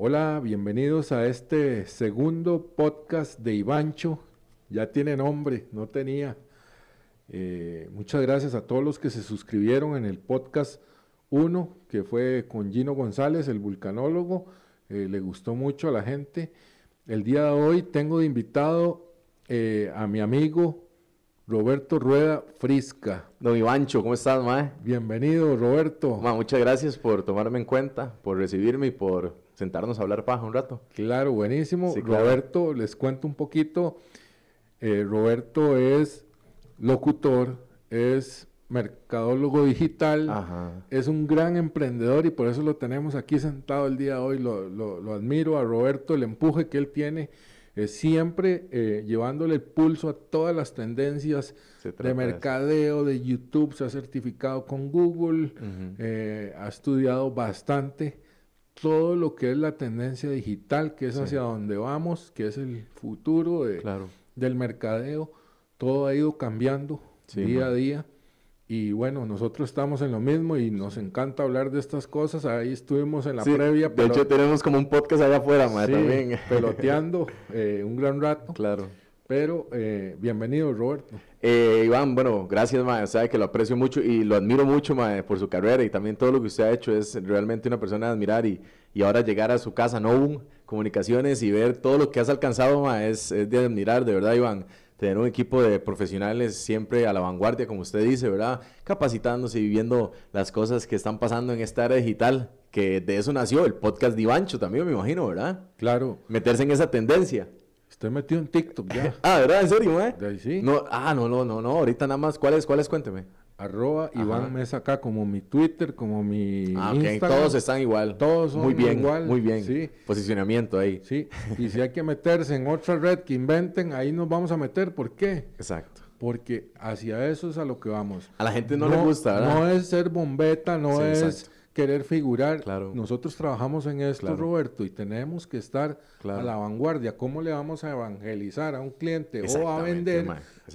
Hola, bienvenidos a este segundo podcast de Ivancho. Ya tiene nombre, no tenía. Eh, muchas gracias a todos los que se suscribieron en el podcast 1, que fue con Gino González, el vulcanólogo. Eh, le gustó mucho a la gente. El día de hoy tengo de invitado eh, a mi amigo Roberto Rueda Frisca. Don Ivancho, ¿cómo estás, mae? Bienvenido, Roberto. Ma, muchas gracias por tomarme en cuenta, por recibirme y por sentarnos a hablar paja un rato. Claro, buenísimo. Sí, claro. Roberto, les cuento un poquito. Eh, Roberto es locutor, es mercadólogo digital, Ajá. es un gran emprendedor y por eso lo tenemos aquí sentado el día de hoy. Lo, lo- lo admiro a Roberto, el empuje que él tiene, eh, siempre eh, llevándole el pulso a todas las tendencias de mercadeo, de YouTube, se ha certificado con Google, eh, ha estudiado bastante todo lo que es la tendencia digital, que es Sí. hacia donde vamos, que es el futuro de- Claro. del mercadeo. Todo ha ido cambiando Sí, día a día. Y bueno, nosotros estamos en lo mismo y nos encanta hablar de estas cosas. Ahí estuvimos en la Sí, previa, de hecho, tenemos como un podcast allá afuera, también. peloteando eh, un gran rato. claro. Pero eh, bienvenido, Roberto. Eh, Iván, bueno, gracias, mae. Sabe que lo aprecio mucho y lo admiro mucho, mae, por su carrera y también todo lo que usted ha hecho. Es realmente una persona de admirar y, y ahora llegar a su casa, Novum Comunicaciones, y ver todo lo que has alcanzado, mae, es, es de admirar, de verdad, Iván. Tener un equipo de profesionales siempre a la vanguardia, como usted dice, ¿verdad? Capacitándose y viviendo las cosas que están pasando en esta era digital, que de eso nació el podcast de Ivancho también, me imagino, ¿verdad? Claro, Meterse en esa tendencia. Estoy metido en TikTok ya. Ah, ¿verdad? ¿En serio? De ahí sí. No, ah, no, no, no, no, ahorita nada más. ¿Cuáles, cuáles? Cuénteme. Arroba Ajá. Iván Mesa acá, como mi Twitter, como mi Ah, ok, Instagram. todos están igual. Todos son muy bien, igual, muy bien. sí. Posicionamiento ahí. Sí, y si hay que meterse en otra red que inventen, ahí nos vamos a meter. ¿Por qué? Exacto. Porque hacia eso es a lo que vamos. A la gente no, le gusta, ¿verdad? No es ser bombeta, no Sí, es exacto. Querer figurar. Claro. Nosotros trabajamos en esto, Claro. Roberto, y tenemos que estar Claro. a la vanguardia. ¿Cómo le vamos a evangelizar a un cliente o a vender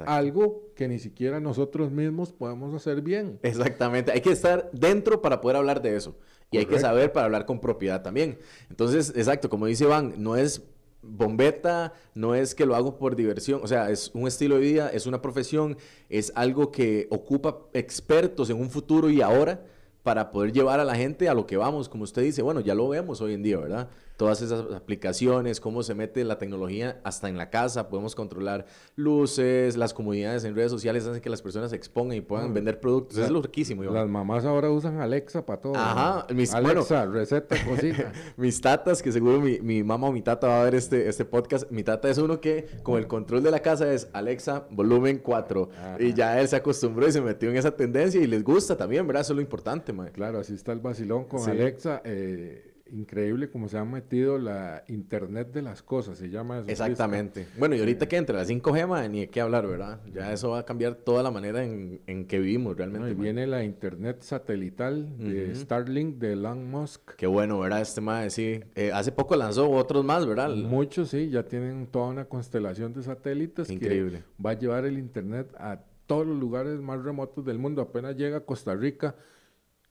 algo que ni siquiera nosotros mismos podemos hacer bien? Exactamente. Hay que estar dentro para poder hablar de eso. Y hay que saber para hablar con propiedad también. Entonces, exacto, como dice Iván, no es bombeta, no es que lo hago por diversión, o sea, es un estilo de vida, es una profesión, es algo que ocupa expertos en un futuro y ahora para poder llevar a la gente a lo que vamos, como usted dice, bueno, ya lo vemos hoy en día, ¿verdad? Todas esas aplicaciones, cómo se mete la tecnología hasta en la casa, podemos controlar luces, las comunidades en redes sociales hacen que las personas se expongan y puedan Ah, vender productos, la- es lo riquísimo, Iván. Las mamás ahora usan Alexa para todo. Ajá, mis- Alexa, receta, cosita. Mis tatas, que seguro mi, mi mamá o mi tata va a ver este, este podcast. Mi tata es uno que con el control de la casa es Alexa, volumen 4. Ajá. Y ya él se acostumbró y se metió en esa tendencia y les gusta también, ¿verdad? Eso es lo importante, mae. Claro, así está el vacilón con Sí. Alexa. eh, increíble cómo se ha metido la Internet de las cosas, se llama eso. Exactamente. Bueno, y ahorita que entre la 5G, mae, ni de qué hablar, ¿verdad? Ya eso va a cambiar toda la manera en, en que vivimos ¿no? realmente. Y viene la Internet satelital de. Starlink de Elon Musk. Qué bueno, ¿verdad? Este mae, sí. Eh, hace poco lanzó otros más, ¿verdad? Muchos sí, ya tienen toda una constelación de satélites Increíble. que va a llevar el Internet a todos los lugares más remotos del mundo. Apenas llega a Costa Rica.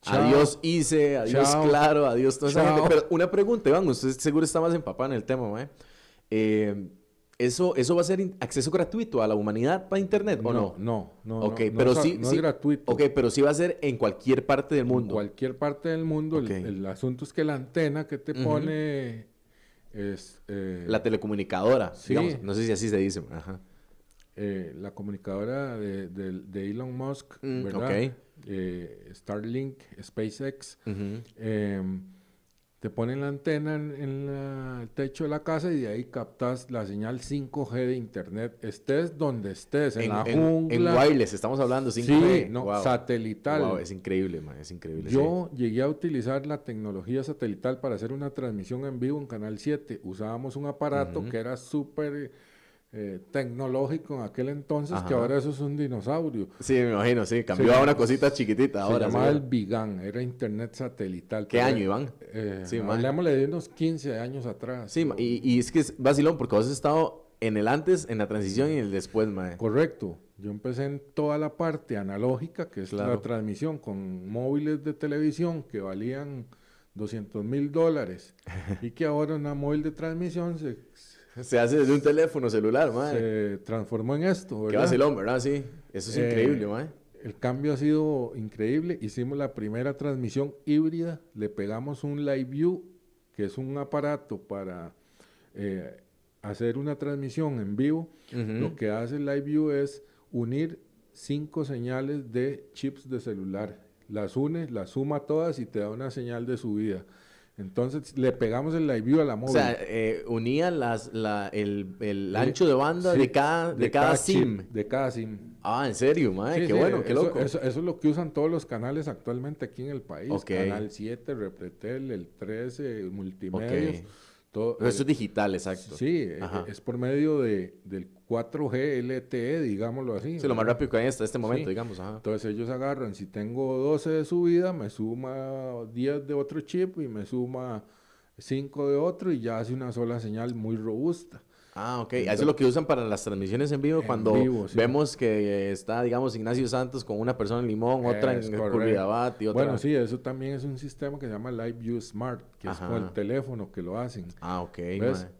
Chao. Adiós Ice, adiós Chao. Claro, adiós toda esa gente. Pero una pregunta, Iván, usted seguro está más empapado en el tema, mae. Eh, ¿eso, ¿Eso va a ser acceso gratuito a la humanidad para internet o no? No, no, no. Ok, no, no pero a- sí, no sí- es gratuito. Ok, pero sí va a ser en cualquier parte del En mundo. cualquier parte del mundo. el- Ok. El, asunto es que la antena que te Ujú. pone es eh, La telecomunicadora, Sí. digamos. No sé si así se dice. Ajá. eh, la comunicadora de, de- de Elon Musk, Mm, ¿verdad? ok. Eh, Starlink, SpaceX. Em, te ponen la antena en, en la- el techo de la casa y de ahí captas la señal 5G de internet. Estés donde estés, en, En, la en- wireless, estamos hablando 5G. Sí, no, Wow. satelital. Wow, es increíble, man, es increíble. sí. Yo llegué a utilizar la tecnología satelital para hacer una transmisión en vivo en Canal 7. Usábamos un aparato que era súper eh, tecnológico en aquel entonces, que ahora eso es un dinosaurio. Sí, me imagino, sí. Cambió Se a una cosita chiquitita Se ahora. llamaba sí. el Bigan, era internet satelital. ¿Qué año, Iván? Eh, Sí, hablemosle de unos 15 años atrás. Sí, y, y es que es vacilón porque vos has estado en el antes, en la transición y en el después, mae. Correcto. Yo empecé en toda la parte analógica, que es Claro. la transmisión con móviles de televisión que valían 200 mil dólares y que ahora una móvil de transmisión se, Se hace desde un teléfono celular, mae. se transformó en esto, Qué ¿verdad? vacilón, ¿verdad? Sí. Eso es Eh, increíble. El cambio ha sido increíble. Hicimos la primera transmisión híbrida. Le pegamos un Live View, que es un aparato para eh, hacer una transmisión en vivo. Lo que hace el Live View es unir cinco señales de chips de celular. Las une, las suma todas y te da una señal de subida. Entonces le pegamos el Live View a la O móvil. sea, eh, unía las, la, el, el ancho de banda sí, de cada, de cada SIM. de cada SIM. Ah, ¿en serio? Sí, qué sí, bueno, qué eso- loco. Eso, eso es lo que usan todos los canales actualmente aquí en el país. Canal 7, Repretel, el 13, multimedios. Ok. Todo, Eso eh, es digital, exacto. sí, eh, Ajá. es por medio de, del 4G LTE, digámoslo así. Sí, lo más rápido que hay hasta este momento, Sí. digamos. Ajá. Entonces ellos agarran, si tengo 12 de subida, me suma 10 de otro chip y me suma 5 de otro y ya hace una sola señal muy robusta. Ah, ok. Eso es lo que usan para las transmisiones en vivo En cuando vivo, sí. vemos que está, digamos, Ignacio Santos con una persona en Limón, otra Es en. Curridabat y otra... Bueno, sí, eso también es un sistema que se llama Live View Smart, que es con el teléfono que lo hacen. Ah, ok.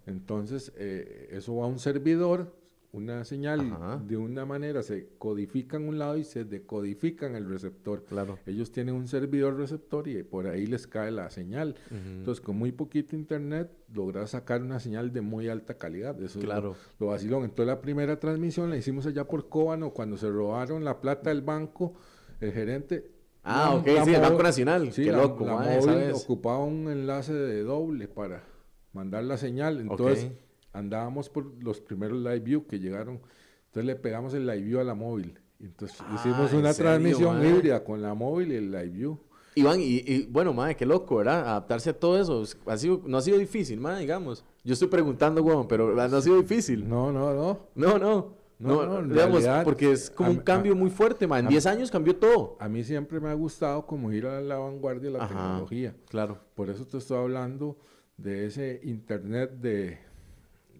Entonces, eh, eso va a un servidor, una señal Ajá. de una manera se codifica en un lado y se decodifica en el receptor. Claro. Ellos tienen un servidor receptor y por ahí les cae la señal. Entonces, con muy poquito internet, logras sacar una señal de muy alta calidad. Eso es lo- Claro. lo, vacilón. Entonces, la primera transmisión la hicimos allá por Cóbano, cuando se robaron la plata del banco, el gerente... Ah, ok, sí, el Banco Nacional. Sí, Qué la, loco, la mae, móvil ocupaba un enlace de doble para mandar la señal. Entonces. Andábamos por los primeros live view que llegaron. Entonces, le pegamos el live view a la móvil. Entonces, Ah, hicimos ¿en una serio, transmisión híbrida con la móvil y el live view. Iván, y, y, bueno, madre, qué loco, ¿verdad? Adaptarse a todo eso. Es- Ha sido, no ha sido difícil, madre, digamos. Yo estoy preguntando, weón, pero no ha sido difícil. No, no, no. No, no. No, No, no, en digamos, realidad, porque es como a- un cambio a- muy fuerte, man. En a- 10 años cambió todo. A mí siempre me ha gustado como ir a la vanguardia de la Ajá. tecnología. Claro. Por eso te estoy hablando de ese internet de,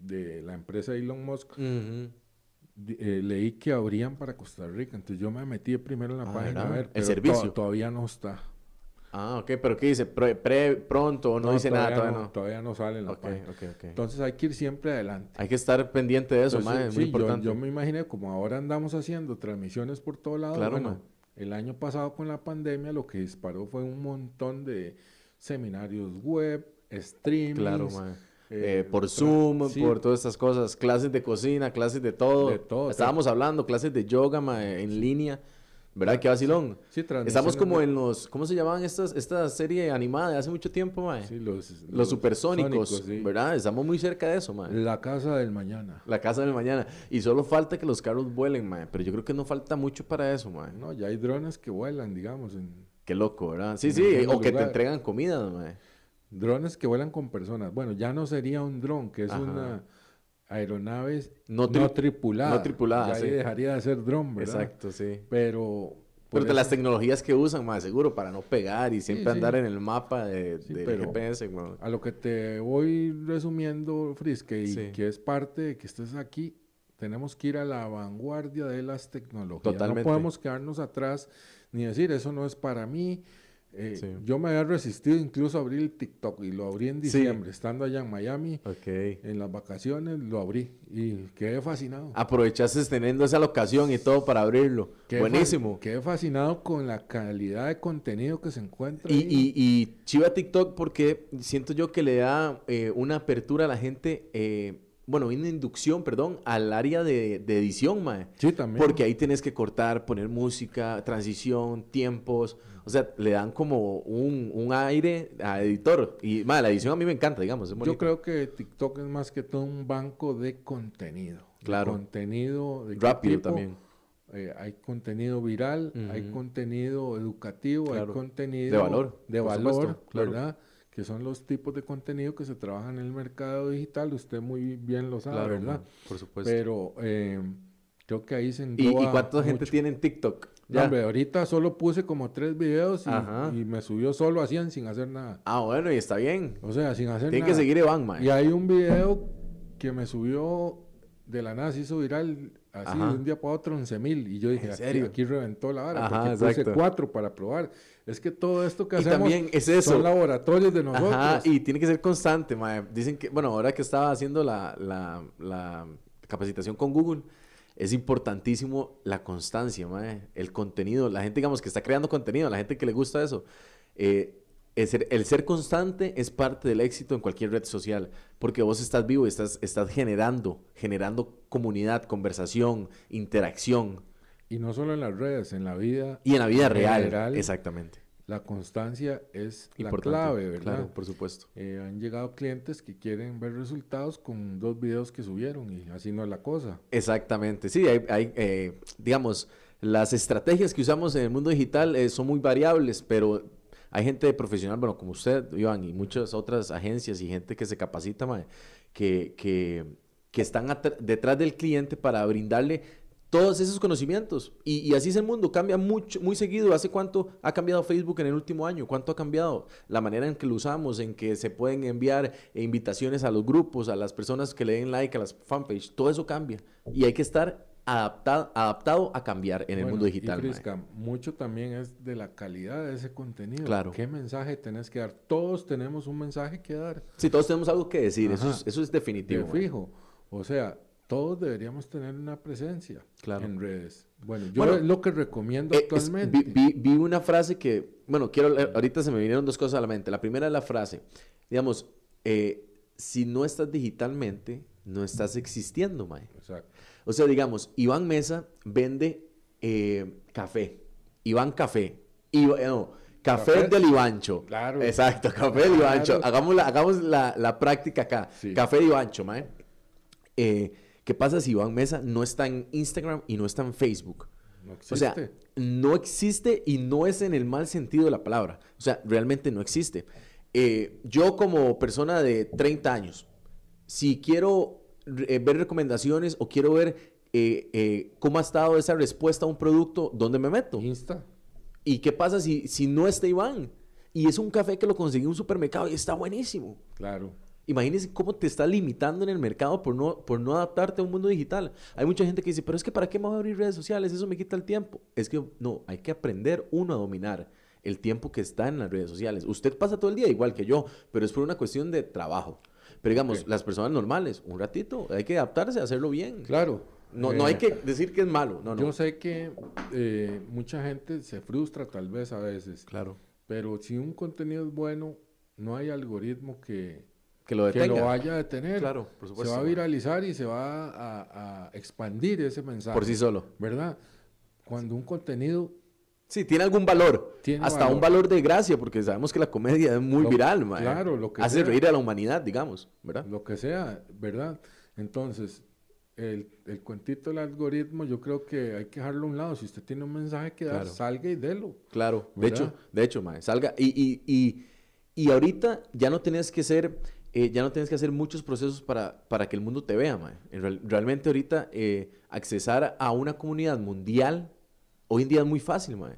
de la empresa Elon Musk. Eh, leí que abrían para Costa Rica, entonces yo me metí primero en la Ah, página a ¿verdad? ver, El pero servicio. to- todavía no está. Ah, ok, pero ¿qué dice? Pre, pre- pronto, no, dice nada, todavía no. Todavía no sale en la página. ok, ok. Entonces hay que ir siempre adelante. Hay que estar pendiente de eso, Entonces, madre, sí, muy yo- importante. Yo, me imaginé, como ahora andamos haciendo transmisiones por todo lado, Claro, bueno, el año pasado con la pandemia lo que disparó fue un montón de seminarios web, streamings. Claro. Eh, Eh, por Zoom, sí, por todas estas cosas, clases de cocina, clases de todo. De todo, Estábamos hablando, clases de yoga ma, en línea. ¿Verdad? Qué vacilón. sí, Estamos como de- en los, ¿cómo se llamaban estas, esta serie animada de hace mucho tiempo, mae? sí, los, Los supersónicos, sónicos, sí. ¿verdad? Estamos muy cerca de eso, mae. La casa del mañana. La casa del mañana. Y solo falta que los carros vuelen, mae. Pero yo creo que no falta mucho para eso, mae. No, ya hay drones que vuelan, digamos, en, Qué loco, ¿verdad? Sí, En sí. O que te entregan comida, mae. Drones que vuelan con personas. Bueno, ya no sería un dron, que es Ajá. una aeronave No no, tri- tripulada. no tripulada, Ya ahí sí. dejaría de ser dron, ¿verdad? Exacto, sí. Pero... Pero de las tecnologías que usan, mae, seguro, para no pegar y siempre sí. andar en el mapa de, del pero- GPS, mae. A lo que te voy resumiendo, Friske, y que es parte de que estés aquí, tenemos que ir a la vanguardia de las tecnologías. Totalmente. No podemos quedarnos atrás ni decir, eso no es para mí. Eh, Sí. Yo me había resistido incluso a abrir el TikTok y lo abrí en Sí. diciembre, estando allá en Miami, en las vacaciones, lo abrí y quedé fascinado. Aprovechaste teniendo esa locación y todo para abrirlo. Quedé fa- Buenísimo. Quedé fascinado con la calidad de contenido que se encuentra. Y, y, y chiva TikTok porque siento yo que le da eh, una apertura a la gente, eh, bueno, una inducción, perdón, al área de, de edición, mae. sí, también. Porque ahí tienes que cortar, poner música, transición, tiempos. O sea, le dan como un, un aire a editor. Y, mae, la edición a mí me encanta, digamos. Es Yo creo que TikTok es más que todo un banco de contenido. de Claro. contenido de Rápido tipo. también. Eh, hay contenido viral, hay contenido educativo, Claro. hay contenido De valor, de valor, supuesto, claro. ¿verdad? Que son los tipos de contenido que se trabajan en el mercado digital. Usted muy bien lo sabe, Claro, ¿verdad? mae, por supuesto. Pero eh, creo que ahí se ¿Y, y engloba cuánta gente tiene en TikTok? Ya. hombre, ahorita solo puse como tres videos y, y me subió solo a 100 sin hacer nada. Ah, bueno, y está bien. O sea, sin hacer Tiene nada. que seguir Iván, mae. Y hay un video que me subió de la nada, se hizo viral así de un día para otro 11 mil. Y yo dije, aquí, aquí, reventó la vara, Ajá, porque puse cuatro para probar. Es que todo esto que hacemos también es eso. son laboratorios de nosotros. Ajá, y tiene que ser constante, mae. Dicen que, bueno, ahora que estaba haciendo la, la, la capacitación con Google, es importantísimo la constancia, mae. el contenido, la gente, digamos, que está creando contenido, la gente que le gusta eso. Eh, el ser, el ser, constante es parte del éxito en cualquier red social, porque vos estás vivo, estás, estás generando, generando comunidad, conversación, interacción. Y no solo en las redes, en la vida. Y en la vida real, exactamente. La constancia es la clave, ¿verdad? Claro, por supuesto. Eh, han llegado clientes que quieren ver resultados con dos videos que subieron y así no es la cosa. Exactamente, sí, hay, hay eh, digamos, las estrategias que usamos en el mundo digital eh, son muy variables, pero hay gente profesional, bueno, como usted, Iván, y muchas otras agencias y gente que se capacita, que, que, que están detrás del cliente para brindarle todos esos conocimientos. Y, así es el mundo, cambia mucho, muy seguido. ¿Hace cuánto ha cambiado Facebook en el último año? ¿Cuánto ha cambiado la manera en que lo usamos, en que se pueden enviar invitaciones a los grupos, a las personas que le den like a las fanpage? Todo eso cambia. Y hay que estar adaptado, adaptado a cambiar en el mundo digital. Y mucho también es de la calidad de ese contenido. Claro. ¿Qué mensaje tenés que dar? Todos tenemos un mensaje que dar. Sí, todos tenemos algo que decir, eso es, eso es definitivo. fijo. O sea, todos deberíamos tener una presencia en redes. Bueno, yo lo que recomiendo eh, actualmente. vi, una frase que, bueno, quiero, ahorita se me vinieron dos cosas a la mente. La primera es la frase, digamos, eh, si no estás digitalmente, no estás existiendo, Mae. Exacto. O sea, digamos, Iván Mesa vende eh, café. Iván Café. no, café, del Ivancho. Claro. Exacto, café del Ivancho. Hagamos, la, hagamos la, práctica acá. Café de Ivancho, mae. Eh, ¿Qué pasa si Iván Mesa no está en Instagram y no está en Facebook? No existe. O sea, no existe y no es en el mal sentido de la palabra. O sea, realmente no existe. Eh, yo como persona de 30 años, si quiero eh, ver recomendaciones o quiero ver eh, cómo ha estado esa respuesta a un producto, ¿dónde me meto? Insta. ¿Y qué pasa si, si no está Iván? Y es un café que lo conseguí en un supermercado y está buenísimo. Claro. Imagínese cómo te está limitando en el mercado por no, por no adaptarte a un mundo digital. Hay mucha gente que dice, pero es que ¿para qué me voy a abrir redes sociales? Eso me quita el tiempo. Es que no, hay que aprender uno a dominar el tiempo que está en las redes sociales. Usted pasa todo el día igual que yo, pero es por una cuestión de trabajo. Pero digamos, las personas normales, un ratito, hay que adaptarse, a hacerlo bien. Claro. No, no hay eh, que decir que es malo. No, yo sé que eh, mucha gente se frustra tal vez a veces. Claro. Pero si un contenido es bueno, no hay algoritmo que, que lo, que lo vaya a detener. Claro, por supuesto. Se va a viralizar y se va a, a expandir ese mensaje. Por sí solo. ¿Verdad? Cuando un contenido Sí, tiene algún valor. Hasta un valor de gracia, porque sabemos que la comedia es muy viral, Claro, lo que Hace reír a la humanidad, digamos, ¿verdad? Lo que sea, ¿verdad? Entonces, el, el, cuentito del algoritmo, yo creo que hay que dejarlo a un lado. Si usted tiene un mensaje que dar, salga y délo. Claro, de hecho, de hecho, mae, salga. Y, y, y, y, ahorita ya no tienes que ser, eh, ya no tienes que hacer muchos procesos para, para que el mundo te vea, mae. realmente ahorita eh, accesar a una comunidad mundial hoy en día es muy fácil, mae.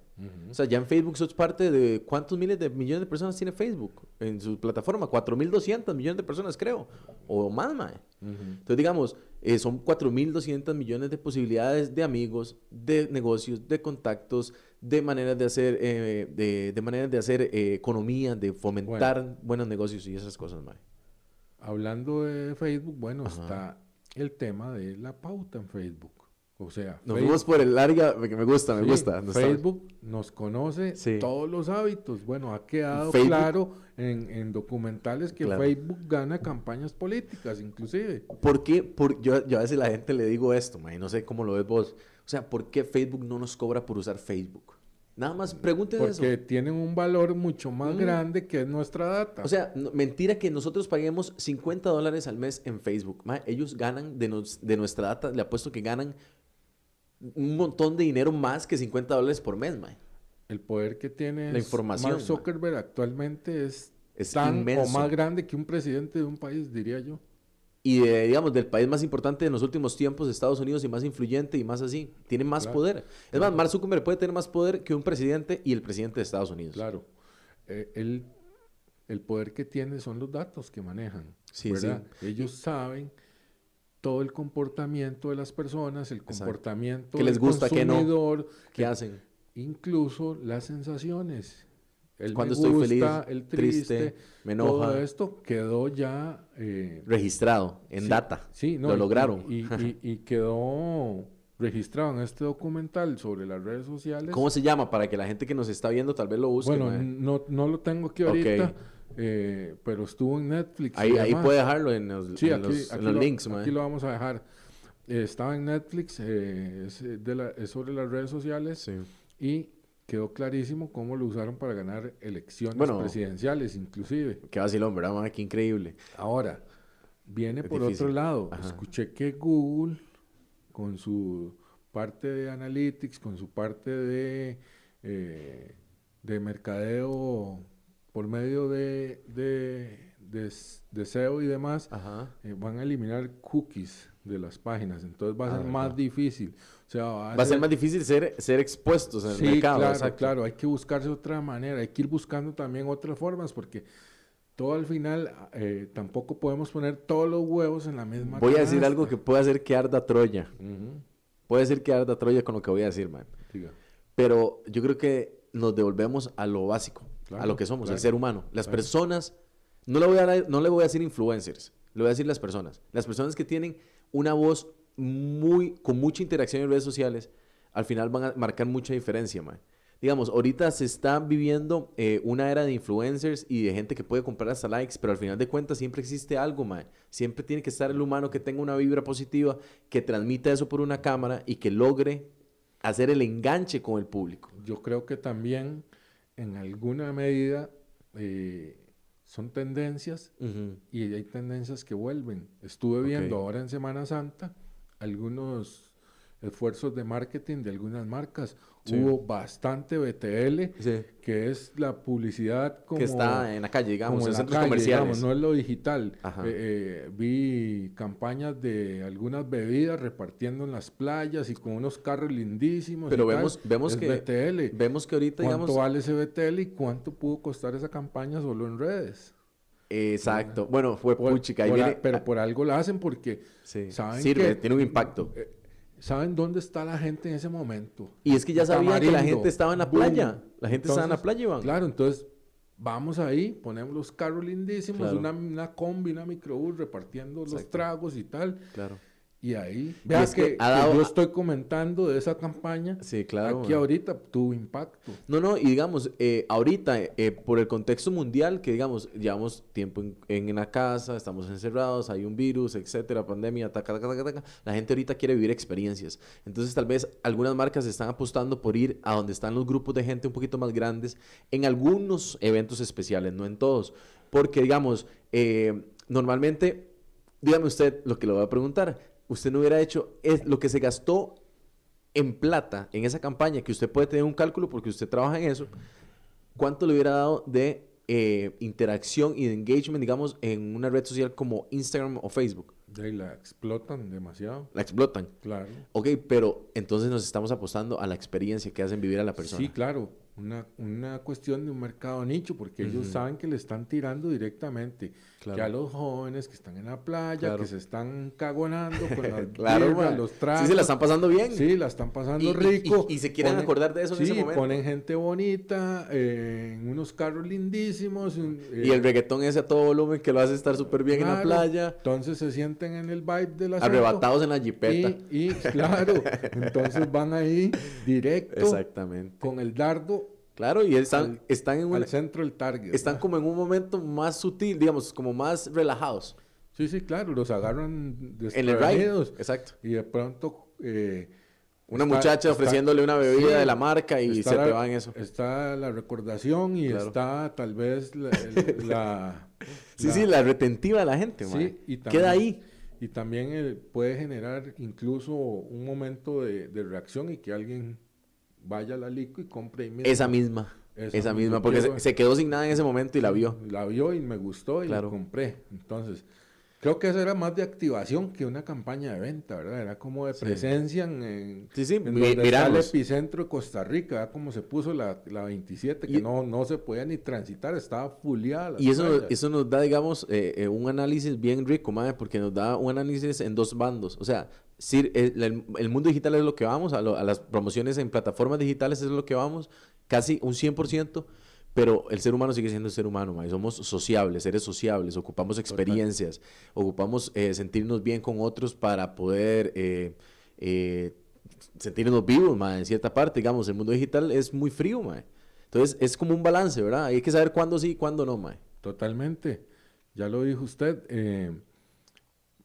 O sea, ya en Facebook sos parte de cuántos miles de millones de personas tiene Facebook en su plataforma, 4.200 millones de personas creo, o más, mae. Entonces, digamos, eh, son 4.200 millones de posibilidades de amigos, de negocios, de contactos, de maneras de hacer, eh, de, de, maneras de hacer eh, economía, de fomentar buenos negocios y esas cosas, mae. Hablando de Facebook, bueno, está el tema de la pauta en Facebook. O sea, nos fuimos por el área que me gusta, me gusta. Facebook nos conoce todos los hábitos. Bueno, ha quedado claro en, documentales que Facebook gana campañas políticas, inclusive. ¿Por qué? Por, yo, yo, a veces la gente le digo esto, y no sé cómo lo ves vos. O sea, ¿por qué Facebook no nos cobra por usar Facebook? Nada más pregunten eso. Porque tienen un valor mucho más mm. grande que nuestra data. O sea, mentira que nosotros paguemos 50 dólares al mes en Facebook. ellos ganan de, de nuestra data, le apuesto que ganan un montón de dinero más que 50 dólares por mes, mae. El poder que tiene la información, Mark Zuckerberg actualmente es, tan o más grande que un presidente de un país, diría yo. Y digamos, del país más importante en los últimos tiempos, Estados Unidos, y más influyente y más así. Tiene más poder. Es más, Mark Zuckerberg puede tener más poder que un presidente y el presidente de Estados Unidos. Claro. Eh, el poder que tiene son los datos que manejan. Sí, ¿verdad? Ellos saben todo el comportamiento de las personas, el comportamiento ¿Qué les gusta, del consumidor, ¿Qué hacen? incluso las sensaciones. El Cuando me estoy gusta, feliz, el triste, triste, me enoja. todo esto quedó ya eh, Registrado en sí, data. Sí, no, Lo y- lograron. Y, y- y quedó registrado en este documental sobre las redes sociales. ¿Cómo se llama? Para que la gente que nos está viendo tal vez lo busque. Bueno, no, no lo tengo aquí ahorita, eh, pero estuvo en Netflix. ahí, puede dejarlo en los, Sí, en aquí, los, en aquí los lo, links, aquí lo vamos a dejar. Eh, estaba en Netflix, es, de la- es sobre las redes sociales Sí. y quedó clarísimo cómo lo usaron para ganar elecciones Bueno. presidenciales, inclusive. Qué vacilón, ¿verdad, mae? Qué increíble. Ahora, viene Es por difícil. otro lado. Ajá. Escuché que Google, con su parte de analytics, con su parte de, eh, de mercadeo por medio de, de, de s- de SEO y demás, Ajá. eh, van a eliminar cookies de las páginas. Entonces va a Ah, ser ¿verdad? más difícil. O sea, va Va a ser más difícil ser, ser expuestos en el Sí, mercado. claro, exacto. claro. Hay que buscarse otra manera. Hay que ir buscando también otras formas porque todo al final eh, tampoco podemos poner todos los huevos en la misma Voy a decir canasta. algo que puede hacer que arda Troya. Ujú. Puede hacer que arda Troya con lo que voy a decir, man. Diga. Pero yo creo que nos devolvemos a lo básico, a Claro, lo que somos, claro, el ser humano. Las claro. personas, no le, voy a, no le voy a decir influencers, le voy a decir las personas. Las personas que tienen una voz muy, con mucha interacción en redes sociales, al final van a marcar mucha diferencia, man. Digamos, ahorita se está viviendo eh, una era de influencers y de gente que puede comprar hasta likes, pero al final de cuentas siempre existe algo, man. Siempre tiene que estar el humano que tenga una vibra positiva, que transmita eso por una cámara y que logre hacer el enganche con el público. Yo creo que también en alguna medida eh, son tendencias y hay tendencias que vuelven. Estuve viendo ahora en Semana Santa algunos esfuerzos de marketing de algunas marcas. Sí. Hubo bastante BTL, Sí. que es la publicidad como... que está en la calle, digamos, en la centros calle, comerciales. digamos, no es lo digital. Eh, eh, vi campañas de algunas bebidas repartiendo en las playas y con unos carros lindísimos. Pero y tal. vemos- vemos Es que- BTL. Vemos que ahorita, ¿Cuánto digamos, vale ese BTL y cuánto pudo costar esa campaña solo en redes? Exacto. Bueno, fue Por- puchica. a- pero por algo la hacen porque sí, saben sirve, que- tiene un impacto. eh, saben dónde está la gente en ese momento. Y es que ya sabían que la gente estaba en la boom. playa. La gente estaba en la playa, Iván. Claro, entonces vamos ahí, ponemos los carros lindísimos, Claro. una, una combi, una microbús repartiendo los tragos y tal. Claro. Y ahí, vea es que, yo estoy comentando de esa campaña. Sí, claro. Aquí man. ahorita tuvo impacto. No, no, y digamos, eh, ahorita, eh, por el contexto mundial, que digamos, llevamos tiempo en, en la casa, estamos encerrados, hay un virus, etcétera, pandemia, taca, taca, taca, taca, la gente ahorita quiere vivir experiencias. Entonces, tal vez algunas marcas están apostando por ir a donde están los grupos de gente un poquito más grandes, en algunos eventos especiales, no en todos. Porque, digamos, eh, normalmente, dígame usted lo que le voy a preguntar, usted no hubiera hecho es lo que se gastó en plata en esa campaña, que usted puede tener un cálculo porque usted trabaja en eso, ¿cuánto le hubiera dado de eh, interacción y de engagement, digamos, en una red social como Instagram o Facebook? Ahí la explotan demasiado. La explotan. Claro. Ok, pero entonces nos estamos apostando a la experiencia que hacen vivir a la persona. Sí, claro. Una, una cuestión de un mercado nicho, porque ellos saben que le están tirando directamente. Claro. Ya los jóvenes que están en la playa, Claro. que se están cagonando con las Claro, birras, los Sí, se la están pasando bien. Sí, la están pasando Y- rico. y- y se quieren acordar de eso en sí, ese momento. ponen gente bonita, eh, en unos carros lindísimos. un- Y el eh, reggaetón ese a todo volumen que lo hace estar súper bien en la playa, Entonces se sienten en el vibe de la arrebatados en la jipeta. Y, y, claro, entonces van ahí directo Exactamente. con el dardo Claro, y están, Al- están en al centro del target. están como en un momento más sutil, digamos, como más relajados. Sí, sí, claro, los agarran En el ride. Exacto. y de pronto eh, Una está- muchacha está- ofreciéndole una bebida sí, de la marca y se la- te va en eso. Está la recordación y Claro. está tal vez la... el- la- Sí, sí, la retentiva de la gente, sí, y también- Queda ahí. Y también eh, puede generar incluso un momento de, de reacción y que alguien vaya a la lico y compre. Esa misma. Esa Esa, misma. porque se, se quedó sin nada en ese momento y la vio. La vio y me gustó y Claro. la compré. Entonces, Creo que eso era más de activación que una campaña de venta, ¿verdad? Era como de presencia en, sí, sí, en donde está el epicentro de Costa Rica, como se puso la, la 27, que no, no se podía ni transitar, estaba fuleada. Y eso, eso nos da, digamos, eh, eh, un análisis bien rico, madre, porque nos da un análisis en dos bandos. O sea, si el, el, mundo digital es lo que vamos, a, a las promociones en plataformas digitales es lo que vamos, casi un 100%. Pero el ser humano sigue siendo el ser humano, somos sociables, seres sociables, ocupamos experiencias, ocupamos eh, sentirnos bien con otros para poder eh, eh, sentirnos vivos, en cierta parte, digamos, el mundo digital es muy frío, Entonces es como un balance, ¿verdad? Hay que saber cuándo sí y cuándo no, mae. Totalmente. Ya lo dijo usted.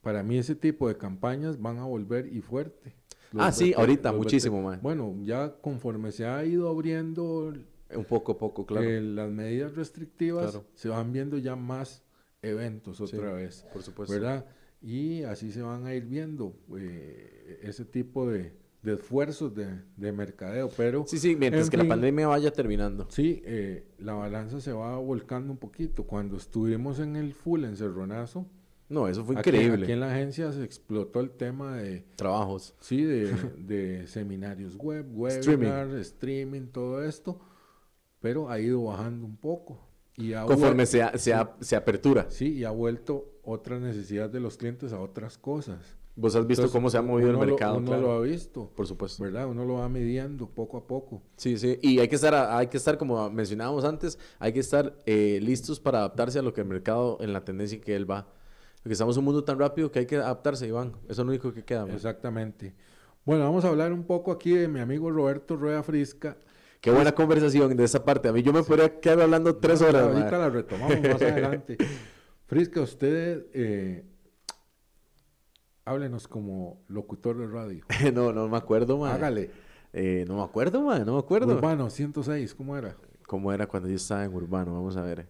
Para mí ese tipo de campañas van a volver y fuerte. ah, sí, ahorita, muchísimo, mae. Bueno, ya conforme se ha ido abriendo un poco a poco, claro. las medidas restrictivas se van viendo ya más eventos otra vez. Por supuesto. ¿Verdad? Y así se van a ir viendo eh, ese tipo de, esfuerzos de, mercadeo. Pero, sí, sí, mientras que la pandemia vaya terminando. Sí, eh, la balanza se va volcando un poquito. Cuando estuvimos en el full encerronazo, no, eso fue increíble. Aquí en la agencia se explotó el tema de... Trabajos. Sí, de, de seminarios web, webinars, streaming, todo esto pero ha ido bajando un poco. Y Conforme se, se, apertura. Sí, y ha vuelto otra necesidad de los clientes a otras cosas. Vos has visto cómo se ha movido el mercado. uno lo ha visto. Por supuesto. ¿Verdad? Uno lo va midiendo poco a poco. Sí, sí. Y hay que estar, hay que estar como mencionábamos antes, hay que estar eh, listos para adaptarse a lo que el mercado, en la tendencia que él va. Porque estamos en un mundo tan rápido que hay que adaptarse, Iván. Eso es lo único que queda. Exactamente. Bueno, vamos a hablar un poco aquí de mi amigo Roberto Rueda Frisca. Qué buena conversación de esa parte. A mí yo me podría quedar hablando tres horas. Ahorita la retomamos más adelante. Frisca, usted eh, háblenos como locutor de radio. no, no me acuerdo, man. Hágale. Eh, no me acuerdo, man, no me acuerdo. Urbano 106, ¿cómo era? ¿Cómo era cuando yo estaba en Urbano? Vamos a ver.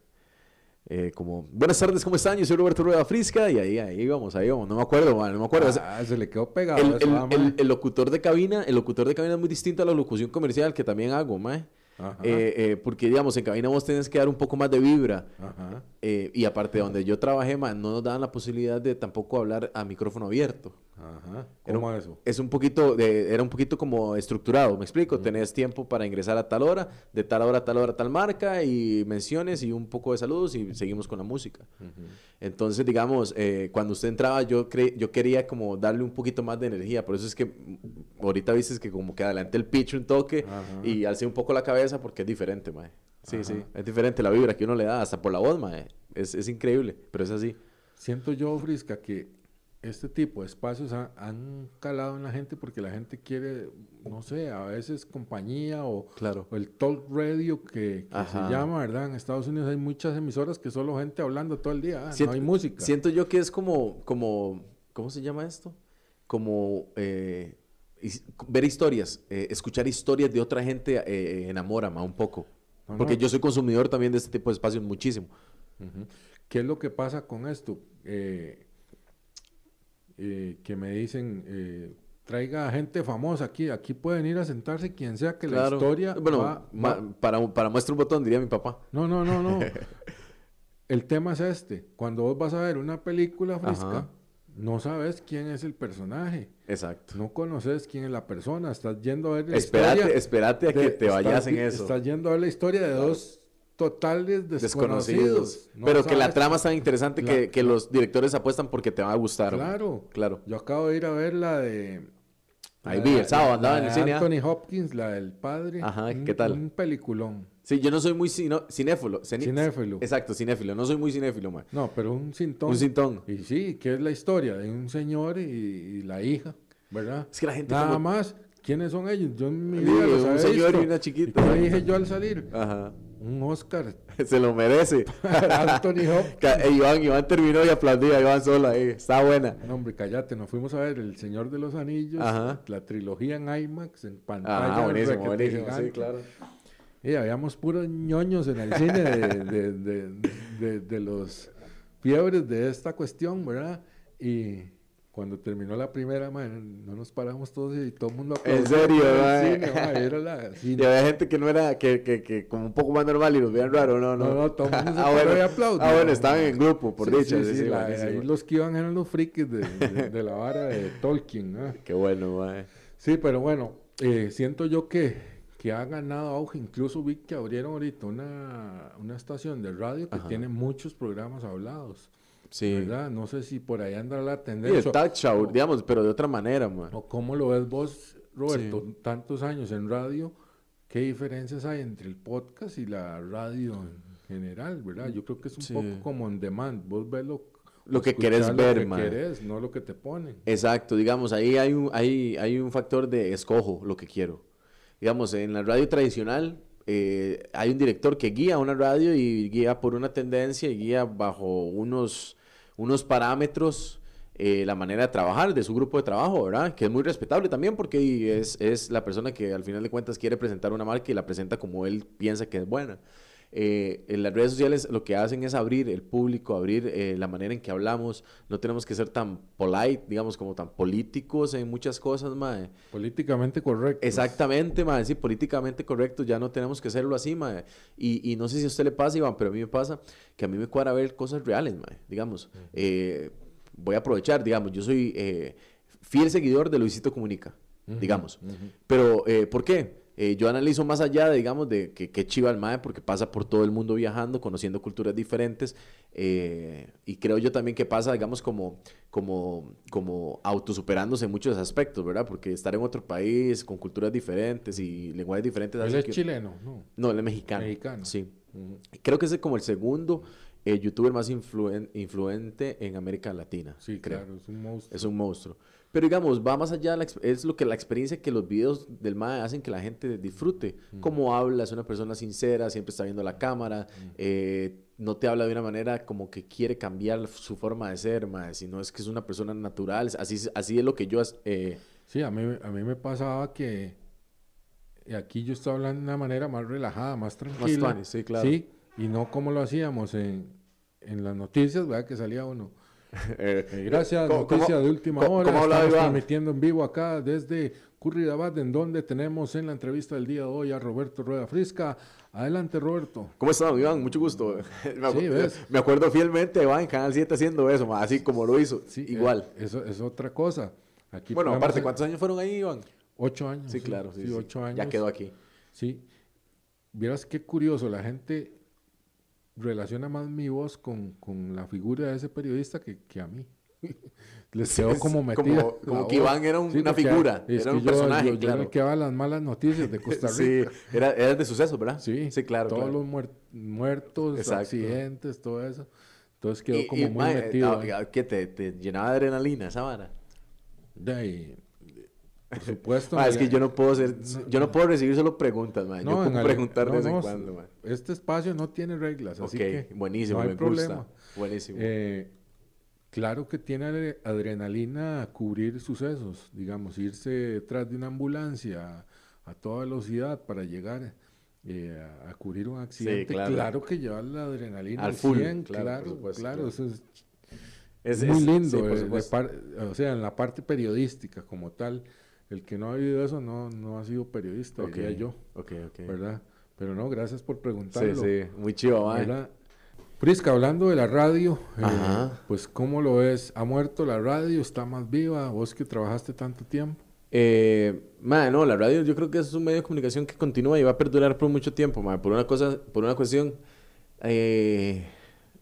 Eh, como, buenas tardes, ¿cómo están? Yo soy Roberto Rueda Frisca y ahí, ahí vamos, ahí vamos. No me acuerdo, man, no me acuerdo. Ah, se le quedó pegado. El, el, el, locutor de cabina, el locutor de cabina es muy distinto a la locución comercial que también hago. Eh, eh, porque, digamos, en cabina vos tenés que dar un poco más de vibra. Eh, y aparte de donde yo trabajé, man, no nos daban la posibilidad de tampoco hablar a micrófono abierto. Ajá. ¿Cómo eso? Es un poquito, de, era un poquito como estructurado, ¿me explico? Tenés tiempo para ingresar a tal hora, de tal hora a tal hora tal marca, y menciones y un poco de saludos y seguimos con la música. Entonces, digamos, cuando usted entraba, yo, yo quería como darle un poquito más de energía. Por eso es que ahorita viste que como que adelante el pitch un toque y alcé un poco la cabeza porque es diferente, mae. Sí, sí, es diferente la vibra que uno le da, hasta por la voz, mae. Es, es increíble, pero es así. Siento yo, Frisca, que este tipo de espacios han calado en la gente porque la gente quiere, no sé, a veces compañía o, claro. el talk radio que, se llama, ¿verdad? En Estados Unidos hay muchas emisoras que solo gente hablando todo el día, ah, no hay música. Siento yo que es como, como ¿cómo se llama esto? Como eh, ver historias, eh, escuchar historias de otra gente eh, eh, enamora más un poco. Porque yo soy consumidor también de este tipo de espacios muchísimo. ¿Qué es lo que pasa con esto? Que me dicen, traiga gente famosa aquí, aquí pueden ir a sentarse quien sea que la historia... Bueno, Para, para muestra un botón, diría mi papá. No, no, no, no. El tema es este. Cuando vos vas a ver una película fresca, no sabes quién es el personaje. Exacto. No conoces quién es la persona. Estás yendo a ver la espérate, historia. Espérate a que te vayas en eso. Estás yendo a ver la historia de dos totales desconocidos. Pero que la trama es tan interesante que, que, los directores apuestan porque te va a gustar. Claro. Claro. Yo acabo de ir a ver la de... Ahí vi, el sábado andaba en el cine. ¿ah? Anthony Hopkins, la del padre. Ajá, ¿qué tal? Un peliculón. Sí, yo no soy muy cinéfilo. cinéfilo. Exacto, cinéfilo. No soy muy cinéfilo, man. No, pero un cintón. Un cintón. Y sí, que es la historia de un señor y, la hija, ¿verdad? Es que la gente... Nada más, ¿quiénes son ellos? Yo en mi vida los Un señor y una chiquita. ¿Qué dije yo al salir? Ajá. Un Oscar. Se lo merece. Anthony Hopkins. Eh, Iván, Iván terminó y aplaudía Iván sola ahí. Está buena. No, hombre, cállate. Nos fuimos a ver El Señor de los Anillos. Ajá. La trilogía en IMAX, en pantalla. Ah, buenísimo, buenísimo. Sí, claro. Y habíamos puros ñoños en el cine de, de, los fiebres de esta cuestión, ¿verdad? Y cuando terminó la primera, man, no nos paramos todos y todo el mundo ¿En serio? Cine, mae, era la- sí, Y había gente que no era, que, que, que como un poco más normal y los veían raro, no, no. No, no, todo el mundo se ah, bueno, y aplaudió. Ah, bueno, estaban en grupo, por Sí, dicha. sí, sí, la- ahí los que iban eran los frikis de, de- de la vara de Tolkien. ¿ah? Qué bueno, mae. Sí, pero bueno, eh, siento yo que, que ha ganado auge. Incluso vi que abrieron ahorita una, una estación de radio que Ajá. tiene muchos programas hablados. Sí. ¿Verdad? No sé si por ahí anda la Y el tendencia. talk show, digamos, pero de otra manera. ¿O cómo lo ves vos, Roberto? Sí. Tantos años en radio, ¿qué diferencias hay entre el podcast y la radio en general, verdad? Yo creo que es un Sí. poco como on demand. Vos ves lo, Lo que querés lo ver, que mae. querés, no lo que te ponen. Exacto, digamos, ahí hay un, hay, hay un factor de escojo lo que quiero. Digamos, en la radio tradicional eh, hay un director que guía una radio y guía por una tendencia y guía bajo unos, unos parámetros eh, la manera de trabajar de su grupo de trabajo, ¿verdad? Que es muy respetable también porque es, es la persona que al final de cuentas quiere presentar una marca y la presenta como él piensa que es buena. Eh, en las redes sociales lo que hacen es abrir el público, abrir eh, la manera en que hablamos. No tenemos que ser tan polite, digamos, como tan políticos en muchas cosas, mae. Políticamente correcto. Exactamente, mae. Sí, políticamente correcto. Ya no tenemos que hacerlo así, mae. Y, y no sé si a usted le pasa, Iván, pero a mí me pasa que a mí me cuadra ver cosas reales, mae. Digamos, eh, voy a aprovechar, digamos, yo soy fiel seguidor de Luisito Comunica, digamos. Pero, eh, ¿por qué? Eh, yo analizo más allá, de, digamos, de que, que chiva el MAE, porque pasa por todo el mundo viajando, conociendo culturas diferentes, eh, y creo yo también que pasa, digamos, como, como, como autosuperándose en muchos aspectos, ¿verdad? Porque estar en otro país, con culturas diferentes y lenguajes diferentes... Él es que- chileno, ¿no? No, él es mexicano. Mexicano. Sí. Creo que es como el segundo eh, youtuber más influen- influente en América Latina. Sí, creo. claro, es un monstruo. Es un monstruo. Pero digamos, va más allá, la es lo que la experiencia que los videos del MAE hacen que la gente disfrute. Cómo habla, es una persona sincera, siempre está viendo la cámara, eh, no te habla de una manera como que quiere cambiar su forma de ser, MAE, sino es que es una persona natural. Así, es- así es lo que yo... eh, Sí, a mí, a mí me pasaba que aquí yo estaba hablando de una manera más relajada, más tranquila. tuanis, sí, claro. Sí, y no como lo hacíamos en, en las noticias, ¿verdad? Que salía uno. eh, Eh, gracias, ¿cómo- noticia cómo- de última hora. cómo Estamos Iván? transmitiendo en vivo acá desde Curridabat, en donde tenemos en la entrevista del día de hoy a Roberto Rueda Frisca. Adelante, Roberto. ¿Cómo estás, Iván? Mucho gusto. Me, acu- Sí, ¿ves? me acuerdo fielmente Iván en Canal 7 haciendo eso, ma, así como lo hizo. Sí, Igual. eh, eso es otra cosa. Aquí bueno, aparte, ¿cuántos años fueron ahí, Iván? Ocho años. Sí, claro. Sí, sí. ocho años. Ya quedó aquí. Sí. Vieras qué curioso, la gente relaciona más mi voz con, con la figura de ese periodista que, que a mí. Les quedó como metida. como que. Iván era un- una figura, es era que un yo- personaje, yo- yo claro. que daba las malas noticias de Costa Sí, Rica. era, era de sucesos, ¿verdad? Sí, Sí, claro. Todos claro. los muer- muertos, Exacto. accidentes, todo eso. Entonces quedó Y- como y, muy metido. ah, ah, ¿Qué te, te llenaba de adrenalina esa vara? De ahí, por supuesto. Ma, es que yo no puedo ser, yo no puedo recibir solo preguntas, man. yo No, puedo preguntar de no, vez en cuando, man. Este espacio no tiene reglas, así que buenísimo, no hay me problema. gusta. Buenísimo. Eh, claro que tiene adre- adrenalina cubrir sucesos, digamos, irse detrás de una ambulancia a, a toda velocidad para llegar eh, a, a cubrir un accidente. claro. claro. que lleva la adrenalina Al full, 100, claro, claro, supuesto, eso es Es- muy lindo, sí, por eh, par- o sea, en la parte periodística como tal, el que no ha vivido eso no, no ha sido periodista, Ok, diría yo, Ok, ok. ¿verdad? Pero no, gracias por Sí, preguntarlo. sí, muy chido. ¿verdad? Prisca, hablando de la radio, eh, pues ¿cómo lo ves? ¿Ha muerto la radio? ¿Está más viva? ¿Vos que trabajaste tanto tiempo? Eh, ma, no, la radio yo creo que es un medio de comunicación que continúa y va a perdurar por mucho tiempo, ma, por una cosa, por una cuestión eh,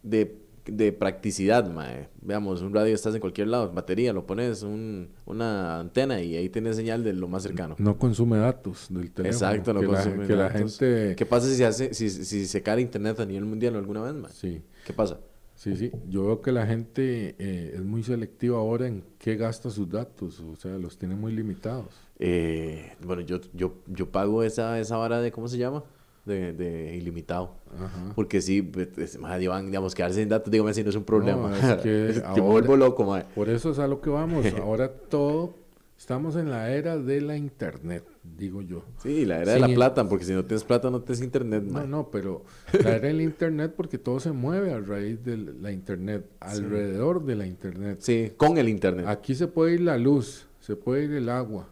de, de practicidad, ma. Veamos, un radio estás en cualquier lado, batería, lo pones, un, una antena y ahí tienes señal de lo más cercano. No consume datos del teléfono. Exacto, no que consume la, que la datos. gente... ¿Qué pasa si se hace, si, si se cae internet a nivel mundial alguna vez, ma? Sí, ¿Qué pasa? sí, sí. Yo veo que la gente eh, es muy selectiva ahora en qué gasta sus datos, o sea, los tiene muy limitados. Eh, bueno, yo, yo, yo pago esa, esa vara de, ¿cómo se llama? De, de ilimitado. Ajá. Porque sí, pues, es- ma, Iván, digamos, quedarse sin datos, dígame si no es un problema. es que yo me vuelvo loco, ma. Por eso es a lo que vamos. Ahora todo Estamos en la era de la internet, digo yo. Sí, la era de la plata, porque si no tienes plata no tienes internet. No, no, pero la era del internet porque todo se mueve a raíz de la internet, alrededor de la internet. Sí, con el internet. Aquí se puede ir la luz, se puede ir el agua,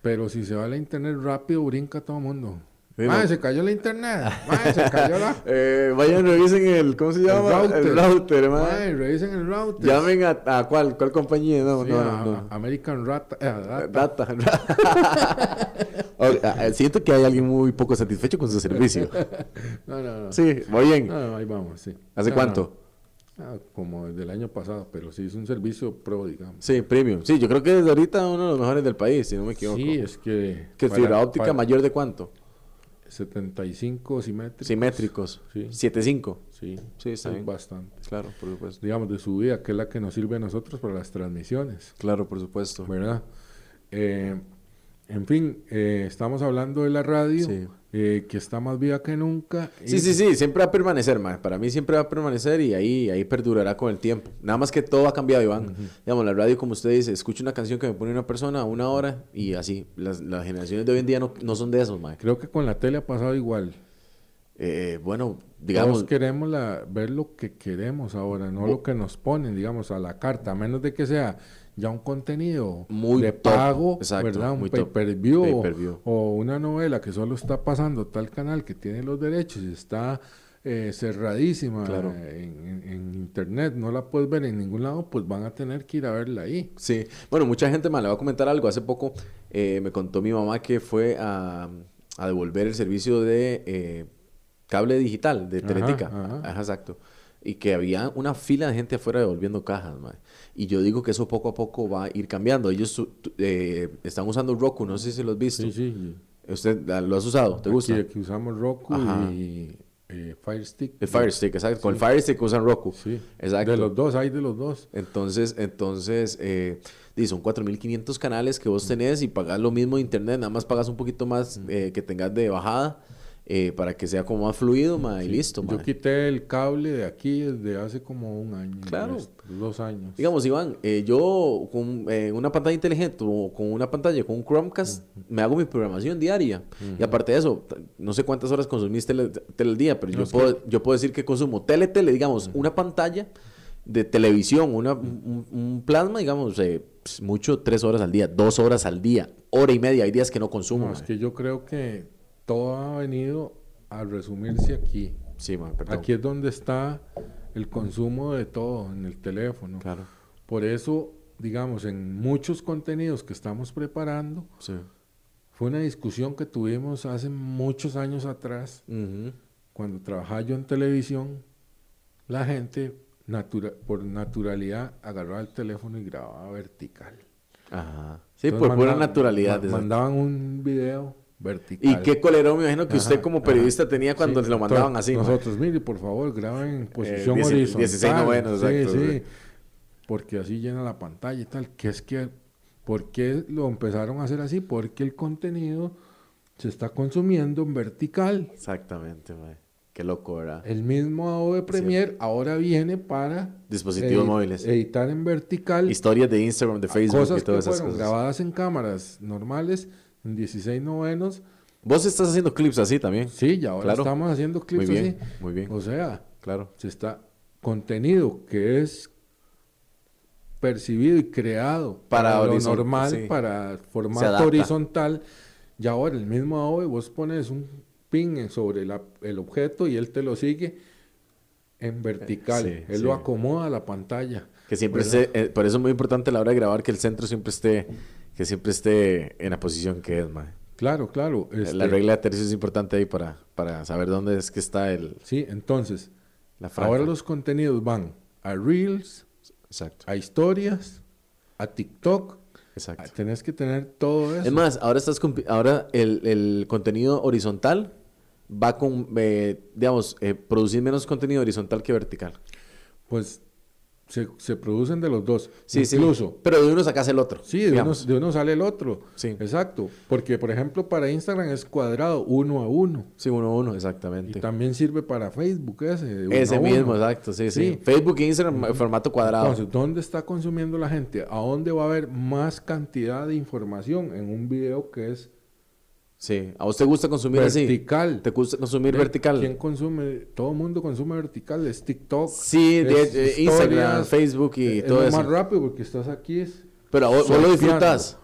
pero si se va la internet rápido, brinca todo el mundo. Ah, se cayó la internet. se cayó la. eh, vayan, revisen el. ¿Cómo se llama? El router, el revisen el router. Llamen a, a cuál, cuál compañía. No, no, no, American Rata. Eh, Data. siento que hay alguien muy poco satisfecho con su servicio. no, no, no. Sí, muy bien. No, ahí vamos, sí. ¿Hace cuánto? Ah, como desde el año pasado, pero sí es un servicio pro, digamos. Sí, premium. Sí, yo creo que desde ahorita uno de los mejores del país, si no me equivoco. Sí, es que... ¿Que fibra óptica mayor de cuánto? 75 simétricos. Simétricos. Sí. 75. Sí. Sí, está bien. Bastante. Claro, por supuesto. Digamos, de subida, que es la que nos sirve a nosotros para las transmisiones. Claro, por supuesto. ¿Verdad? Eh, en fin, eh, estamos hablando de la radio, eh, que está más viva que nunca. Sí, sí, sí, siempre va a permanecer, man. para mí siempre va a permanecer y ahí, ahí perdurará con el tiempo. Nada más que todo ha cambiado, Iván. Digamos, la radio, como usted dice, escucha una canción que me pone una persona una hora y así. Las, generaciones de hoy en día no, no son de esos, man. Creo que con la tele ha pasado igual. Eh, bueno, digamos... Todos queremos la, ver lo que queremos ahora, no lo que nos ponen, digamos, a la carta, a menos de que sea ya un contenido muy de pago, ¿verdad? Un pay-per-view o, una novela que solo está pasando tal canal que tiene los derechos y está eh, cerradísima en, internet, no la puedes ver en ningún lado, pues van a tener que ir a verla ahí. Sí, bueno, mucha gente me le va a comentar algo. Hace poco eh, me contó mi mamá que fue a, devolver el servicio de eh, cable digital de Teletica. Ajá, exacto y que había una fila de gente afuera devolviendo cajas, man. Y yo digo que eso poco a poco va a ir cambiando. Ellos eh, están usando Roku, no sé si lo has visto. Sí, sí. ¿Usted lo has usado? ¿Te gusta? Aquí, usamos Roku y eh, Fire Stick. El Fire Stick, exacto. Con el Fire Stick usan Roku. Sí. Exacto. De los dos, hay de los dos. Entonces, entonces eh, son 4.500 canales que vos tenés y pagas lo mismo de internet, nada más pagas un poquito más eh, que tengas de bajada eh, para que sea como más fluido, ma, y listo. Yo quité el cable de aquí desde hace como un año. Claro. Dos años. Digamos, Iván, eh, yo con eh, una pantalla inteligente o con una pantalla, con un Chromecast, me hago mi programación diaria. Y aparte de eso, no sé cuántas horas consumís tele, al día, pero yo, puedo, yo puedo decir que consumo tele, tele, digamos, una pantalla de televisión, una, un, plasma, digamos, pues, mucho tres horas al día, dos horas al día, hora y media. Hay días que no consumo. es que yo creo que todo ha venido a resumirse aquí. Sí, Aquí es donde está el consumo de todo, en el teléfono. Claro. Por eso, digamos, en muchos contenidos que estamos preparando, fue una discusión que tuvimos hace muchos años atrás, cuando trabajaba yo en televisión, la gente por naturalidad agarraba el teléfono y grababa vertical. Ajá. Sí, por pura naturalidad. mandaban un video vertical. Y qué colero, me imagino que usted como periodista tenía cuando se lo mandaban así. Nosotros, mire, por favor, graben en eh, posición horizontal. 16 novenos, exacto. Sí. Porque así llena la pantalla y tal. Que es que, ¿por qué lo empezaron a hacer así? Porque el contenido se está consumiendo en vertical. Exactamente, mae. Qué loco, ¿verdad? El mismo Adobe Premiere ahora viene para dispositivos móviles. Editar en vertical. Historias de Instagram, de Facebook cosas y todas que esas cosas. grabadas en cámaras normales en 16 novenos. ¿Vos estás haciendo clips así también? Sí, ya ahora estamos haciendo clips muy bien, Muy bien. O sea, claro. se está contenido que es percibido y creado para, lo normal, para formato horizontal. Y ahora el mismo Adobe, vos pones un pin sobre el objeto y él te lo sigue en vertical. él lo acomoda a la pantalla. Que siempre esté, eh, por eso es muy importante a la hora de grabar que el centro siempre esté que siempre esté en la posición que es, mae. Claro, claro. La este regla de tercio es importante ahí para, para saber dónde es que está el... Sí, entonces, la ahora los contenidos van a Reels, Exacto. a historias, a TikTok. Exacto. tenés que tener todo eso. Es más, ahora, estás ahora el, el contenido horizontal va con, eh, digamos, eh, producir menos contenido horizontal que vertical. Pues se, se producen de los dos. Sí, incluso. sí. Pero de uno sacas el otro. Sí, de uno, de uno sale el otro. Sí. Exacto. Porque, por ejemplo, para Instagram es cuadrado, uno a uno. Sí, uno a uno, Y exactamente. también sirve para Facebook ese. Ese uno. mismo, exacto, sí, sí, Sí. Facebook e Instagram, formato cuadrado. Entonces, ¿dónde está consumiendo la gente? ¿A dónde va a haber más cantidad de información en un video que es sí. ¿A vos te gusta consumir así? vertical? ¿Te gusta consumir Ve, vertical? ¿Quién consume? Todo el mundo consume vertical. Es TikTok. Sí, es de Instagram, Facebook y es todo lo eso. más rápido porque estás aquí. Es, Pero a vos, vos lo disfrutas.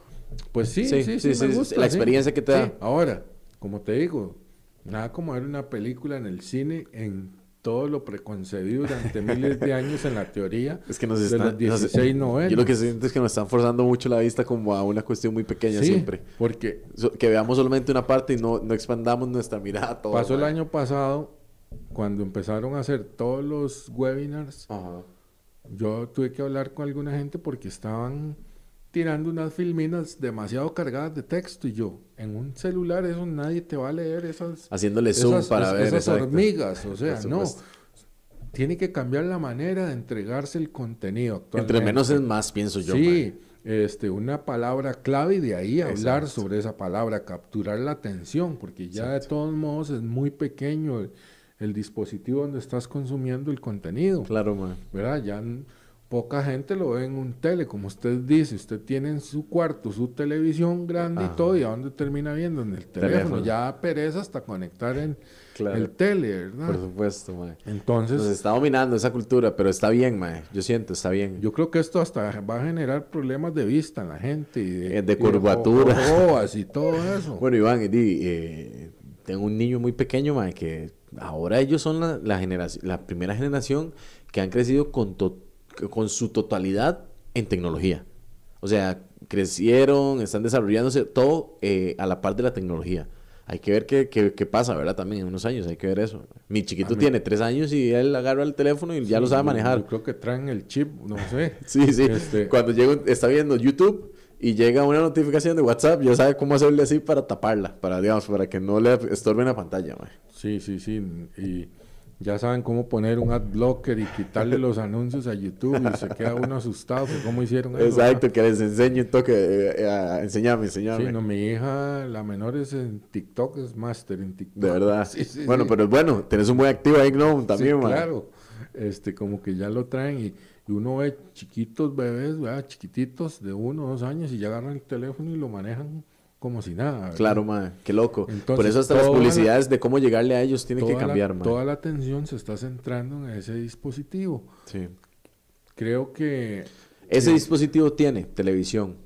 Pues sí, Sí, sí, sí, sí, me sí, gusta, la experiencia que te da. Ahora, como te digo, nada como ver una película en el cine en todo lo preconcebido durante miles de años en la teoría Es que nos de están... los 16 novelas. Yo lo que siento es que nos están forzando mucho la vista como a una cuestión muy pequeña Sí, siempre. porque So- Que veamos solamente una parte y no, no expandamos nuestra mirada a todo. pasó el año pasado, cuando empezaron a hacer todos los webinars, Ajá. yo tuve que hablar con alguna gente porque estaban tirando unas filminas demasiado cargadas de texto y yo, en un celular eso nadie te va a leer esas, Haciéndole zoom esas, para ver. esas exacto. hormigas, o sea, no. Tiene que cambiar la manera de entregarse el contenido actualmente. Entre menos es más, pienso yo. Sí, este, una palabra clave y de ahí hablar Exacto. sobre esa palabra, capturar la atención, porque ya de todos modos es muy pequeño el, el dispositivo donde estás consumiendo el contenido, Claro, man. ¿verdad? Ya poca gente lo ve en un tele, como usted dice, usted tiene en su cuarto su televisión grande Ajá. y todo, ¿y a dónde termina viendo? En el teléfono, Teléfono. ya pereza hasta conectar en Claro. el tele, ¿verdad? Por supuesto, mae. Entonces, Nos está dominando esa cultura, pero está bien, mae. Yo siento, está bien. Yo creo que esto hasta va a generar problemas de vista en la gente. Y de, Eh, de y curvatura. y todo eso. Bueno, Iván, di, eh, tengo un niño muy pequeño, mae, que ahora ellos son la, la, generación, la primera generación que han crecido con, to- con su totalidad en tecnología. O sea, crecieron, están desarrollándose todo eh, a la par de la tecnología. Hay que ver qué, qué, qué pasa, ¿verdad? También en unos años, hay que ver eso. Mi chiquito tiene tres años y él agarra el teléfono y ya lo sabe manejar. Yo creo que traen el chip, no sé. Sí, sí. Este- Cuando llega, está viendo YouTube y llega una notificación de WhatsApp, ya sabe cómo hacerle así para taparla, para, digamos, para que no le estorbe la pantalla, mae. Sí, sí, sí. Y ya saben cómo poner un ad blocker y quitarle los anuncios a YouTube y se queda uno asustado por cómo hicieron eso. Exacto, que les enseñe un toque, eh, eh, a- enseñame, enseñame. Sí, no, mi hija, la menor es en TikTok, es máster en TikTok. De verdad. Sí, sí, bueno, sí. pero es bueno, tenés un buen activo ahí, Gnome, Sí, también, mae. claro. Este, como que ya lo traen y, y uno ve chiquitos bebés, ¿verdad? chiquititos de uno o dos años y ya agarran el teléfono y lo manejan como si nada. ¿verdad? Claro, mae, qué loco. Por eso hasta las la- publicidades de cómo llegarle a ellos tienen que Toda la- cambiar, mae. Toda la atención se está centrando en ese dispositivo. Sí. Creo que Ese dispositivo tiene televisión,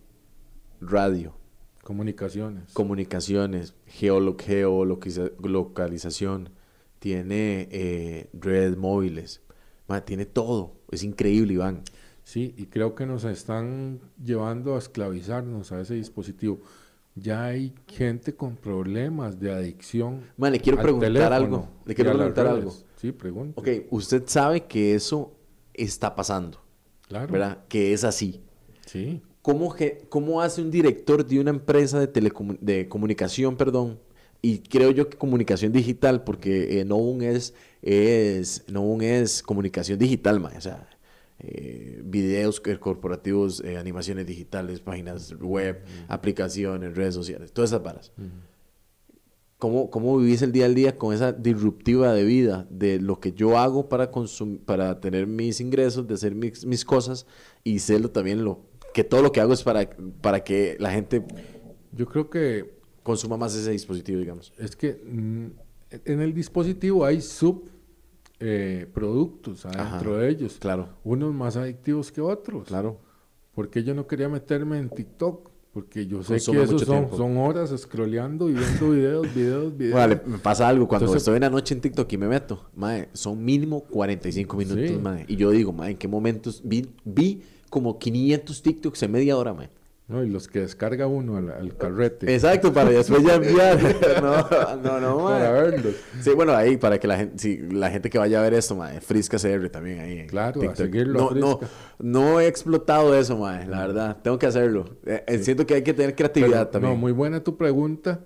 radio, comunicaciones. comunicaciones, geolo- geolocaliza- localización, tiene eh, redes móviles, Ma, tiene todo. Es increíble, Iván. Sí, y creo que nos están llevando a esclavizarnos a ese dispositivo. Ya hay gente con problemas de adicción. Ma, le quiero al preguntar teléfono algo. Le quiero preguntar algo. Sí, pregunta. Ok, usted sabe que eso está pasando, Claro. ¿verdad? Que es así. Sí. ¿Cómo, cómo hace un director de una empresa de, telecomu- de comunicación, perdón? Y creo yo que comunicación digital, porque eh, Novum es, es, Novum es comunicación digital, ma, o sea, eh, videos corporativos, eh, animaciones digitales, páginas web, aplicaciones, redes sociales, todas esas varas. ¿Cómo, ¿Cómo vivís el día al día con esa disruptiva de vida de lo que yo hago para, para tener mis ingresos, de hacer mis, mis cosas y serlo también lo que todo lo que hago es para, para que la gente Yo creo que consuma más ese dispositivo, digamos. es que mm, en el dispositivo hay sub eh, productos adentro Ajá. de ellos. Claro, Unos más adictivos que otros. claro. Porque yo no quería meterme en TikTok. Porque yo sé Consume que mucho son, horas scrolleando y viendo videos, videos, videos. Vale, me pasa algo cuando Entonces- estoy en la noche en TikTok y me meto, mae, son mínimo 45 minutos, Sí. mae. Y yo digo, mae, ¿en qué momentos? Vi, vi como 500 TikToks en media hora, mae. ¿No? Y los que descarga uno al, al carrete Exacto, para después ya enviar. no, no, no, para verlos. Sí, bueno, ahí para que la gente, sí, la gente que vaya a ver esto, mae, Frisca CR también ahí. Claro, a seguirlo a No, no, no he explotado eso, mae, la verdad. Tengo que hacerlo. Eh, eh, Siento que hay que tener creatividad Pero, también. No, muy buena tu pregunta.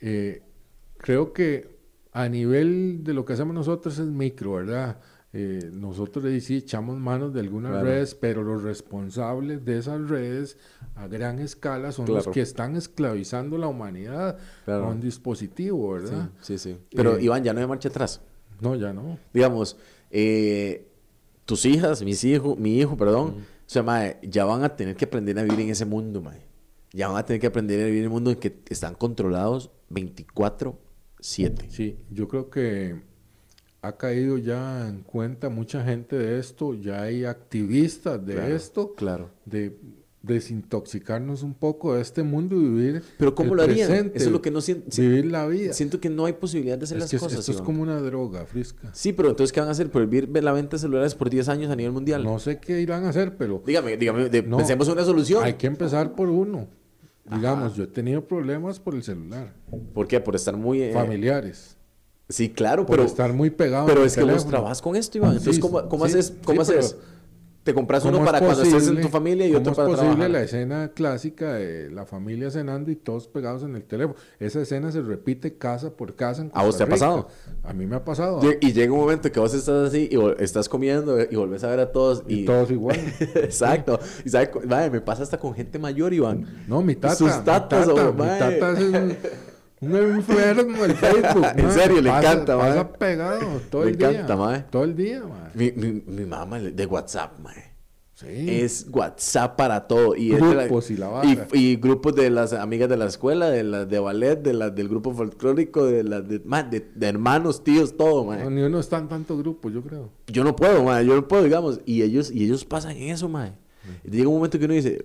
Eh, creo que a nivel de lo que hacemos nosotros es micro, ¿verdad? Eh, nosotros le sí echamos manos de algunas redes, pero los responsables de esas redes a gran escala son los que están esclavizando la humanidad con un dispositivo, ¿verdad? Sí, sí. Pero eh, Iván, ya no hay marcha atrás. No, ya no. Digamos, eh, tus hijas, mis hijos, mi hijo, perdón, o sea, mae, ya van a tener que aprender a vivir en ese mundo, mae. Ya van a tener que aprender a vivir en un mundo en que están controlados 24-7. Sí, yo creo que ha caído ya en cuenta mucha gente de esto, ya hay activistas de esto, claro. de desintoxicarnos un poco de este mundo y vivir Pero ¿cómo lo harían? Eso es lo que no siento. Vivir la vida. Siento que no hay posibilidad de hacer las cosas. Esto es como una droga frisca. Sí, pero entonces ¿qué van a hacer? ¿Prohibir la venta de celulares por 10 años a nivel mundial? No sé qué irán a hacer, pero... Dígame, dígame, pensemos una solución. Hay que empezar por uno. Digamos, yo he tenido problemas por el celular. ¿Por qué? Por estar muy... Eh, Familiares. Sí, claro, por pero... estar muy pegado Pero es que vos trabajas con esto, Iván. Entonces, ¿cómo, cómo haces? ¿Cómo haces? te compras uno para cuando estés en tu familia y otro para es posible la escena clásica de la familia cenando y todos pegados en el teléfono? Esa escena se repite casa por casa en ¿A vos te ha pasado? A mí me ha pasado. Y llega un momento que vos estás así y estás comiendo y volvés a ver a todos y... todos igual. Exacto. Y sabe, me pasa hasta con gente mayor, Iván. No, mi tata. Sus tatas, mi tata, mi tata es un... Un enfermo el Facebook. en serio, le encanta, Pasa pegado todo el día. Le encanta, mae. Todo el día, mae. Mi, mi, mi mamá de WhatsApp, mae. Sí. Es WhatsApp para todo. Y grupos y la y, y, grupos de las amigas de la escuela, de las de ballet, de las del grupo folclórico, de las de, de, hermanos, tíos, todo, mae. No, ni uno está en tantos grupos, yo creo. Yo no puedo, mae. Yo no puedo, digamos. Y ellos, y ellos pasan eso, mae. Y llega un momento que uno dice,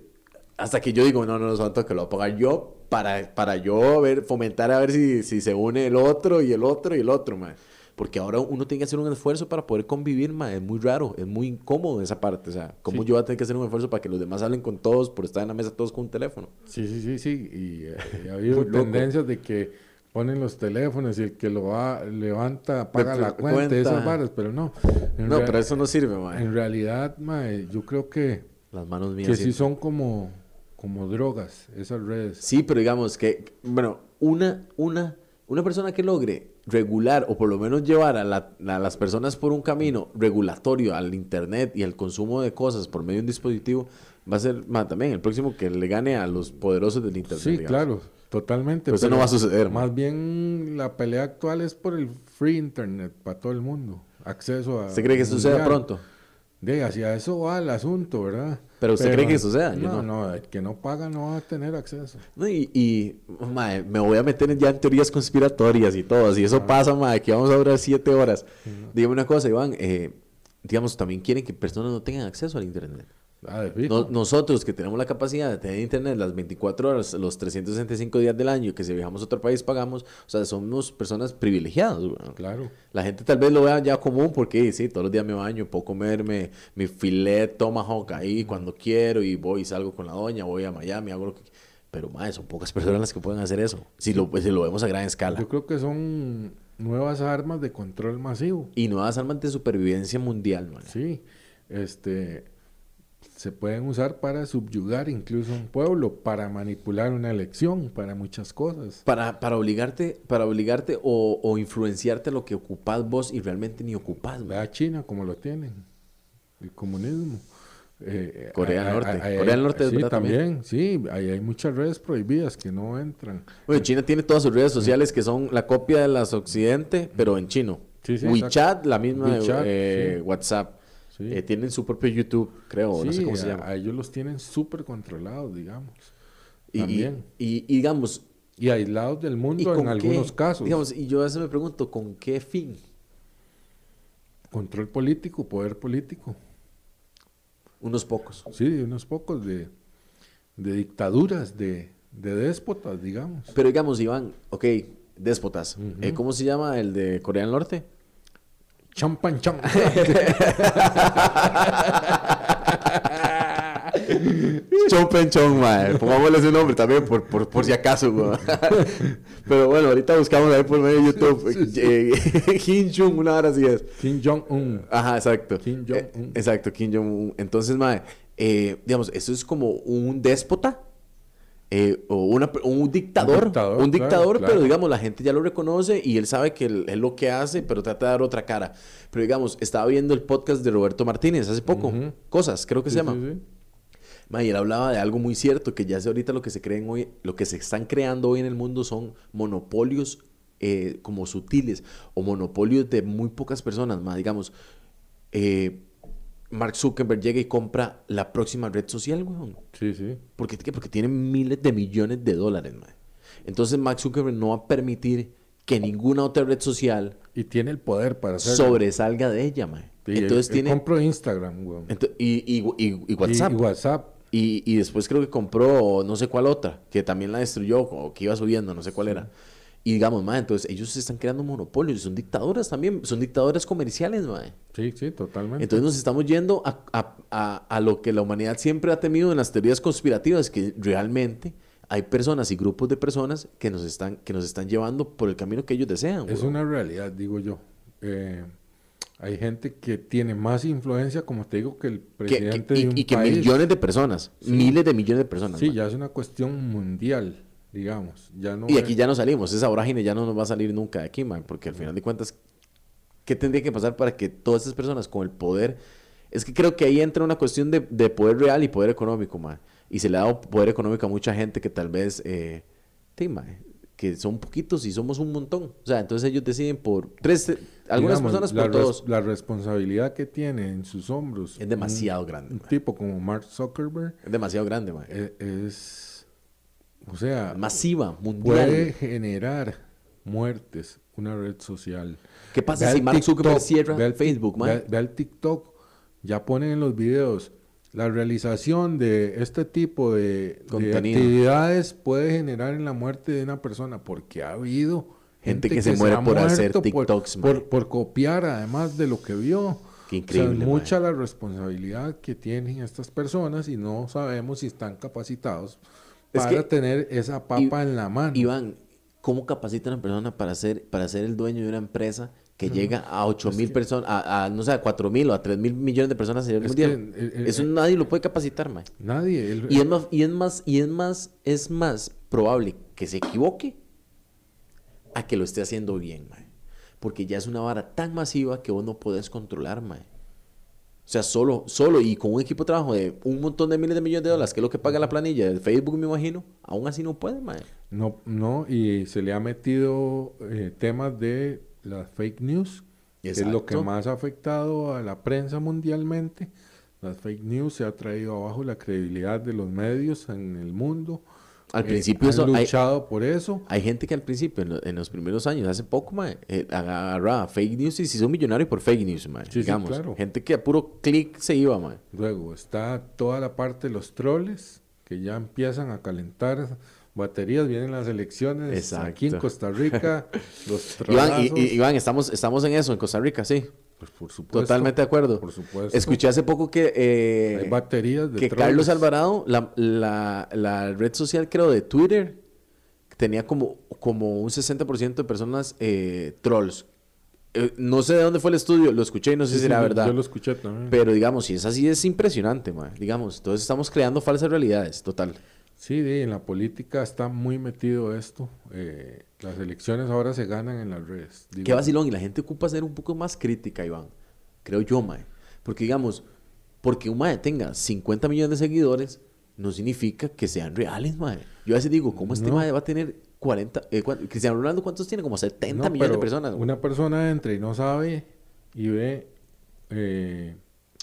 hasta que yo digo, no, no, no, santo, que lo voy a pagar yo para, para yo ver, fomentar a ver si, si se une el otro y el otro y el otro, man. Porque ahora uno tiene que hacer un esfuerzo para poder convivir, man. Es muy raro, es muy incómodo esa parte. O sea, ¿cómo yo voy a tener que hacer un esfuerzo para que los demás hablen con todos por estar en la mesa todos con un teléfono? Sí, sí, sí, sí. Y, eh, ha habido tendencias de que ponen los teléfonos y el que lo va, levanta paga la cuenta, y esas varas, pero no. No, pero eso no sirve, man. En realidad, man, yo creo que... Las manos mías. Que sí son como como drogas, esas redes. Sí, pero digamos que, bueno, una, una, una persona que logre regular o por lo menos llevar a, las personas por un camino regulatorio al Internet y al consumo de cosas por medio de un dispositivo, va a ser también el próximo que le gane a los poderosos del Internet. Sí, claro, totalmente. Pero eso no va a suceder. Más bien la pelea actual es por el free Internet para todo el mundo, acceso a... ¿Se cree que suceda pronto? De, hacia eso va el asunto, ¿verdad? Pero usted cree que eso sea. no, no, el que no paga no va a tener acceso. y, y me voy a meter ya en teorías conspiratorias y todo. Si eso pasa, madre, que vamos a durar siete horas. Dígame una cosa, Iván. Eh, digamos, también quieren que personas no tengan acceso al Internet. Ah, nosotros que tenemos la capacidad de tener internet las 24 horas, los 365 días del año, que si viajamos a otro país pagamos, o sea, somos personas privilegiadas. Claro. La gente tal vez lo vea ya común porque sí, todos los días me baño, puedo comerme mi filet tomahawk ahí cuando quiero y voy y salgo con la doña, voy a Miami, hago lo que pero más son pocas personas las que pueden hacer eso, si lo, si lo vemos a gran escala. Yo creo que son nuevas armas de control masivo. Y nuevas armas de supervivencia mundial, man. Sí, este se pueden usar para subyugar incluso un pueblo, para manipular una elección, para muchas cosas. Para, para obligarte, para obligarte o, o influenciarte lo que ocupás vos y realmente ni ocupás. A China como lo tienen, el comunismo. Eh, Corea del Norte. Corea del Norte sí, también. Sí, ahí hay muchas redes prohibidas que no entran. China tiene todas sus redes sociales que son la copia de las occidente, pero en chino. WeChat, la misma eh, WhatsApp. Eh, tienen su propio YouTube, creo, no sé cómo se llama. A ellos los tienen súper controlados, digamos. Y, También. Y, digamos... Y aislados del mundo en algunos casos. Digamos, y yo a veces me pregunto, ¿con qué fin? Control político, poder político. Unos pocos. Sí, unos pocos de, de dictaduras, de, de déspotas, digamos. Pero digamos, Iván, ok, déspotas. Eh, ¿Cómo se llama el de Corea del Norte? Champan cham. Chompen Chong, mae. Pongámosle ese nombre también por, por, por si acaso, Pero bueno, ahorita buscamos ahí por medio de YouTube. Eh, Kim Jong, una hora así es. Kim Jong-un. Ajá, exacto. Kim Jong-un. Eh, exacto, Kim Jong-un. Entonces, mae, eh, digamos, eso es como un déspota eh, o una, un dictador, un dictador, un dictador pero digamos, la gente ya lo reconoce y él sabe que él, es lo que hace, pero trata de dar otra cara. Pero digamos, estaba viendo el podcast de Roberto Martínez hace poco, Cosas, creo que se llama. y él hablaba de algo muy cierto, que ya sé ahorita lo que se creen hoy, lo que se están creando hoy en el mundo son monopolios eh, como sutiles o monopolios de muy pocas personas, más digamos, eh, Mark Zuckerberg llega y compra la próxima red social, weón. Sí, sí. ¿Por qué? Porque tiene miles de millones de dólares, man. Entonces Mark Zuckerberg no va a permitir que ninguna otra red social... Y tiene el poder para hacerlo. Sobresalga de ella, man. entonces tiene... compró Instagram, weón. y, y, WhatsApp. Y, WhatsApp. Y, después creo que compró no sé cuál otra, que también la destruyó, o que iba subiendo, no sé cuál era. Y digamos, ma, entonces ellos se están creando monopolios, son dictadoras también, son dictadoras comerciales, ma. Sí, sí, totalmente. Entonces nos estamos yendo a, a, a, a, lo que la humanidad siempre ha temido en las teorías conspirativas, que realmente hay personas y grupos de personas que nos están, que nos están llevando por el camino que ellos desean. Es una realidad, digo yo. Eh, hay gente que tiene más influencia, como te digo, que el presidente y, de un y que millones de personas, miles de millones de personas. Sí, ya es una cuestión mundial digamos. Ya no y aquí ya no salimos, esa vorágine ya no nos va a salir nunca de aquí, man, porque al final de cuentas, ¿qué tendría que pasar para que todas esas personas con el poder... Es que creo que ahí entra una cuestión de, de poder real y poder económico, man. Y se le ha dado poder económico a mucha gente que tal vez... Eh, que son poquitos y somos un montón. O sea, entonces ellos deciden por tres, algunas personas por todos. la responsabilidad que tiene en sus hombros. Es demasiado grande. Un tipo como Mark Zuckerberg. Es demasiado grande, man. E, es o sea, masiva, mundial. Puede generar muertes una red social. ¿Qué pasa si Mark Zuckerberg cierra ve Facebook, man? Ve, al TikTok, ya ponen en los videos la realización de este tipo de, actividades puede generar en la muerte de una persona porque ha habido gente, que, se, muere por hacer TikToks, por, por, copiar además de lo que vio. Qué increíble. mucha la responsabilidad que tienen estas personas y no sabemos si están capacitados para tener esa papa en la mano. Iván, ¿cómo capacita a una persona para ser, para ser el dueño de una empresa que llega a 8 mil personas, a, no sé, a 4 mil o a 3 mil millones de personas a nivel mundial? Eso nadie lo puede capacitar, man. Nadie. y, es más, y es más, y es más, es más probable que se equivoque a que lo esté haciendo bien, man. Porque ya es una vara tan masiva que vos no podés controlar, man. O sea, solo, solo y con un equipo de trabajo de un montón de miles de millones de dólares, que es lo que paga la planilla de Facebook, me imagino, aún así no puede, mae. No, no, y se le ha metido eh, temas de las fake news, que es lo que más ha afectado a la prensa mundialmente. Las fake news se ha traído abajo la credibilidad de los medios en el mundo. Al eh, principio han luchado por eso. Hay gente que al principio, en, los primeros años, hace poco, mae, eh, agarraba fake news y se hizo millonario por fake news, mae, digamos. Gente que a puro clic se iba, mae. Luego está toda la parte de los troles, que ya empiezan a calentar baterías, vienen las elecciones aquí en Costa Rica, los Iván, Iván, estamos, estamos en eso, en Costa Rica, sí. Pues por supuesto. Totalmente de acuerdo. Por supuesto. Escuché hace poco que... Eh, Hay baterías de Que Carlos Alvarado, la, la, la, red social creo de Twitter, tenía como, como un 60% de personas eh, trolls. Eh, no sé de dónde fue el estudio, lo escuché y no sé si era verdad. Yo lo escuché también. Pero digamos, si es así, es impresionante, man. Digamos, entonces estamos creando falsas realidades, total. Sí, en la política está muy metido esto. Eh, las elecciones ahora se ganan en las redes. Qué vacilón, y la gente ocupa ser un poco más crítica, Iván. Creo yo, Mae. Porque digamos, porque un Mae tenga 50 millones de seguidores, no significa que sean reales, Mae. Yo a veces digo, ¿cómo este Mae va a tener 40? Eh, Cristiano Ronaldo, ¿cuántos tiene? Como 70 millones de personas. Una persona entra y no sabe y ve. Eh,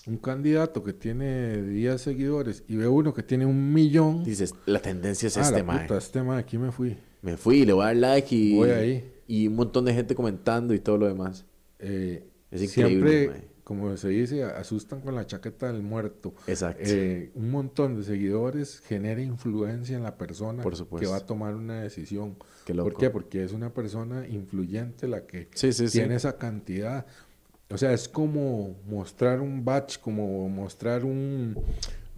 un candidato que tiene 10 seguidores y ve uno que tiene un millón. Dices, la tendencia es ah, este mae. este mae, aquí me fui. Me fui, le voy a dar like y. Voy ahí. Y un montón de gente comentando y todo lo demás. Eh, es increíble. Siempre, como se dice, asustan con la chaqueta del muerto. Exacto. Eh, un montón de seguidores genera influencia en la persona que va a tomar una decisión. Qué ¿Por qué? Porque es una persona influyente la que sí, sí, tiene esa cantidad. O sea, es como mostrar un batch, como mostrar un...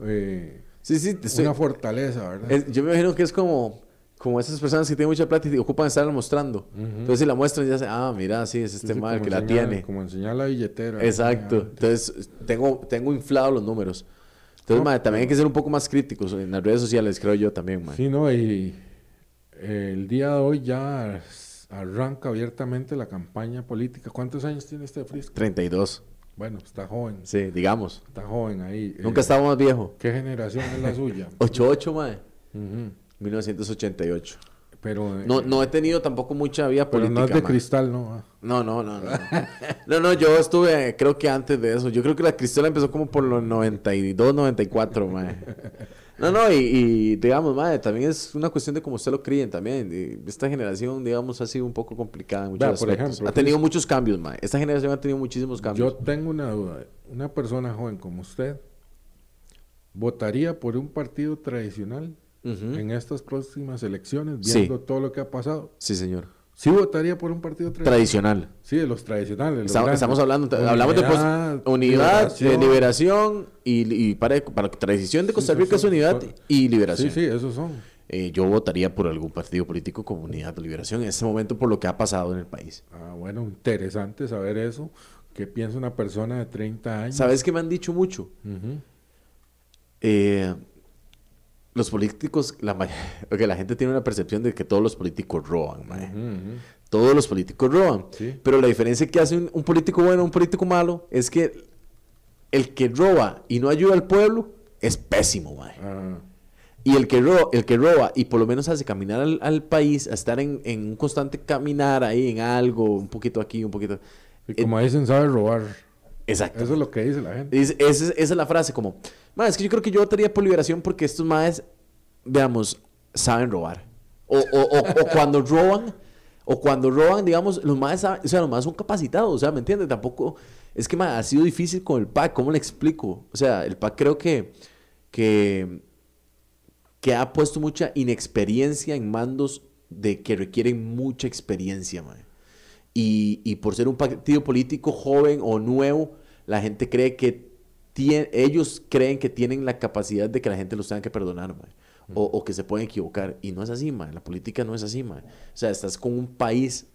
Eh, sí, sí, una fortaleza, ¿verdad? yo me imagino que es como, como esas personas que tienen mucha plata y ocupan estarla mostrando. Entonces, si la muestran, ya se, ah, mira, sí, es este mal que la tiene. Como enseñar la billetera. Exacto. Entonces, tengo, tengo inflado los números. Entonces, también hay que ser un poco más críticos en las redes sociales, creo yo también, mae. Sí, no, y el día de hoy ya arranca abiertamente la campaña política. ¿Cuántos años tiene este Frisco? 32, Bueno, está joven, sí, digamos. está joven ahí. Nunca Eh, estaba más viejo. ¿Qué generación es la suya? 88, mae. Ujú. 1988. Pero, eh, No, no he tenido tampoco mucha vida pero política, no es de cristal, ¿no? Ah. No, no, no, no. No, no, yo estuve, creo que antes de eso. Yo creo que la Cristola empezó como por los 92, 94, mae. No, no, y, y, digamos, mae, también es una cuestión de cómo usted lo críen también. Esta generación, digamos, ha sido un poco complicada en muchos Vea, por aspectos. ejemplo, ha tenido Chris- muchos cambios, mae. Esta generación ha tenido muchísimos Yo cambios. tengo una duda. Una persona joven como usted, ¿votaría por un partido tradicional en estas próximas elecciones, Sí. viendo todo lo que ha pasado? Sí, señor. ¿Sí votaría por un partido tradicional? Tradicional. Sí, de los tradicionales. los Estamos, hablando, hablamos de pos- Unidad, eh, liberación, y, y para, para transición de Costa Sí, Rica es unidad y liberación. Sí, sí, esos son. Eh, yo votaría por algún partido político como Unidad o Liberación en este momento por lo que ha pasado en el país. Ah, bueno, interesante saber eso. ¿Qué piensa una persona de 30 años? ¿Sabes qué me han dicho mucho? Eh, los políticos, la, ma- ok, la gente tiene una percepción de que todos los políticos roban, mae. Todos los políticos roban. Sí. Pero la diferencia que hace un, un político bueno un político malo es que el que roba y no ayuda al pueblo es pésimo, mae. Ah, Y el que, roba, el que roba y por lo menos hace caminar al, al país, a estar en, en un constante caminar ahí en algo, un poquito aquí, un poquito... y como dicen, sabe robar. Exacto. Eso es lo que dice la gente. Es- esa, es, esa es la frase, como, "Ma, es que yo creo que yo votaría por liberación porque estos maes, veamos, saben robar. O, o, o, o cuando roban, o cuando roban, digamos, los maes saben, o sea, los maes son capacitados, o sea, ¿me entiendes? Tampoco, es que ma, ha sido difícil con el PAC, ¿cómo le explico? O sea, el PAC creo que, que, que ha puesto mucha inexperiencia en mandos de que requieren mucha experiencia, mae. Y, y por ser un partido político joven o nuevo, la gente cree que tie- ellos creen que tienen la capacidad de que la gente los tenga que perdonar. O, o que se pueden equivocar. Y no es así, mae. La política no es así, mae. O sea, estás con un país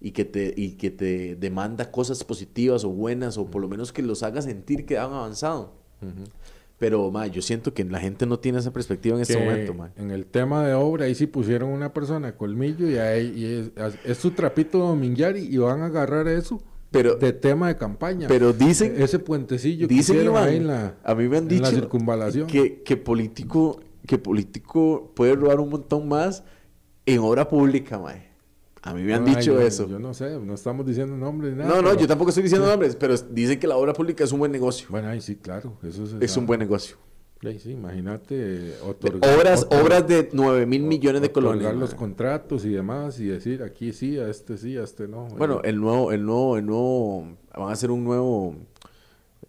y que te, y que te demanda cosas positivas o buenas, o por lo menos que los haga sentir que han avanzado. Pero, mae, yo siento que la gente no tiene esa perspectiva en este que momento, mae. En el tema de obra, ahí sí pusieron una persona de colmillo y, ahí, y es, es su trapito dominguiari y van a agarrar eso Pero, de tema de campaña. pero dicen, Ese puentecillo que dicen, hicieron Iván, ahí en la, a mí me han dicho la circunvalación. que, que político que político puede robar un montón más en obra pública, mae. A mí me han Ay, dicho yo- eso. Yo no sé, no estamos diciendo nombres nada. no, no, pero- yo tampoco estoy diciendo nombres, pero dicen que la obra pública es un buen negocio. Bueno, ahí sí, claro. Eso se Es un buen negocio. Ahí sí, imagínate. Otorgar- obras, otor- obras de 9 mil millones de otorgar colones. los mae. contratos y demás y decir aquí sí, a este sí, a este no. Bueno, el nuevo, el nuevo, el nuevo, van a hacer un nuevo,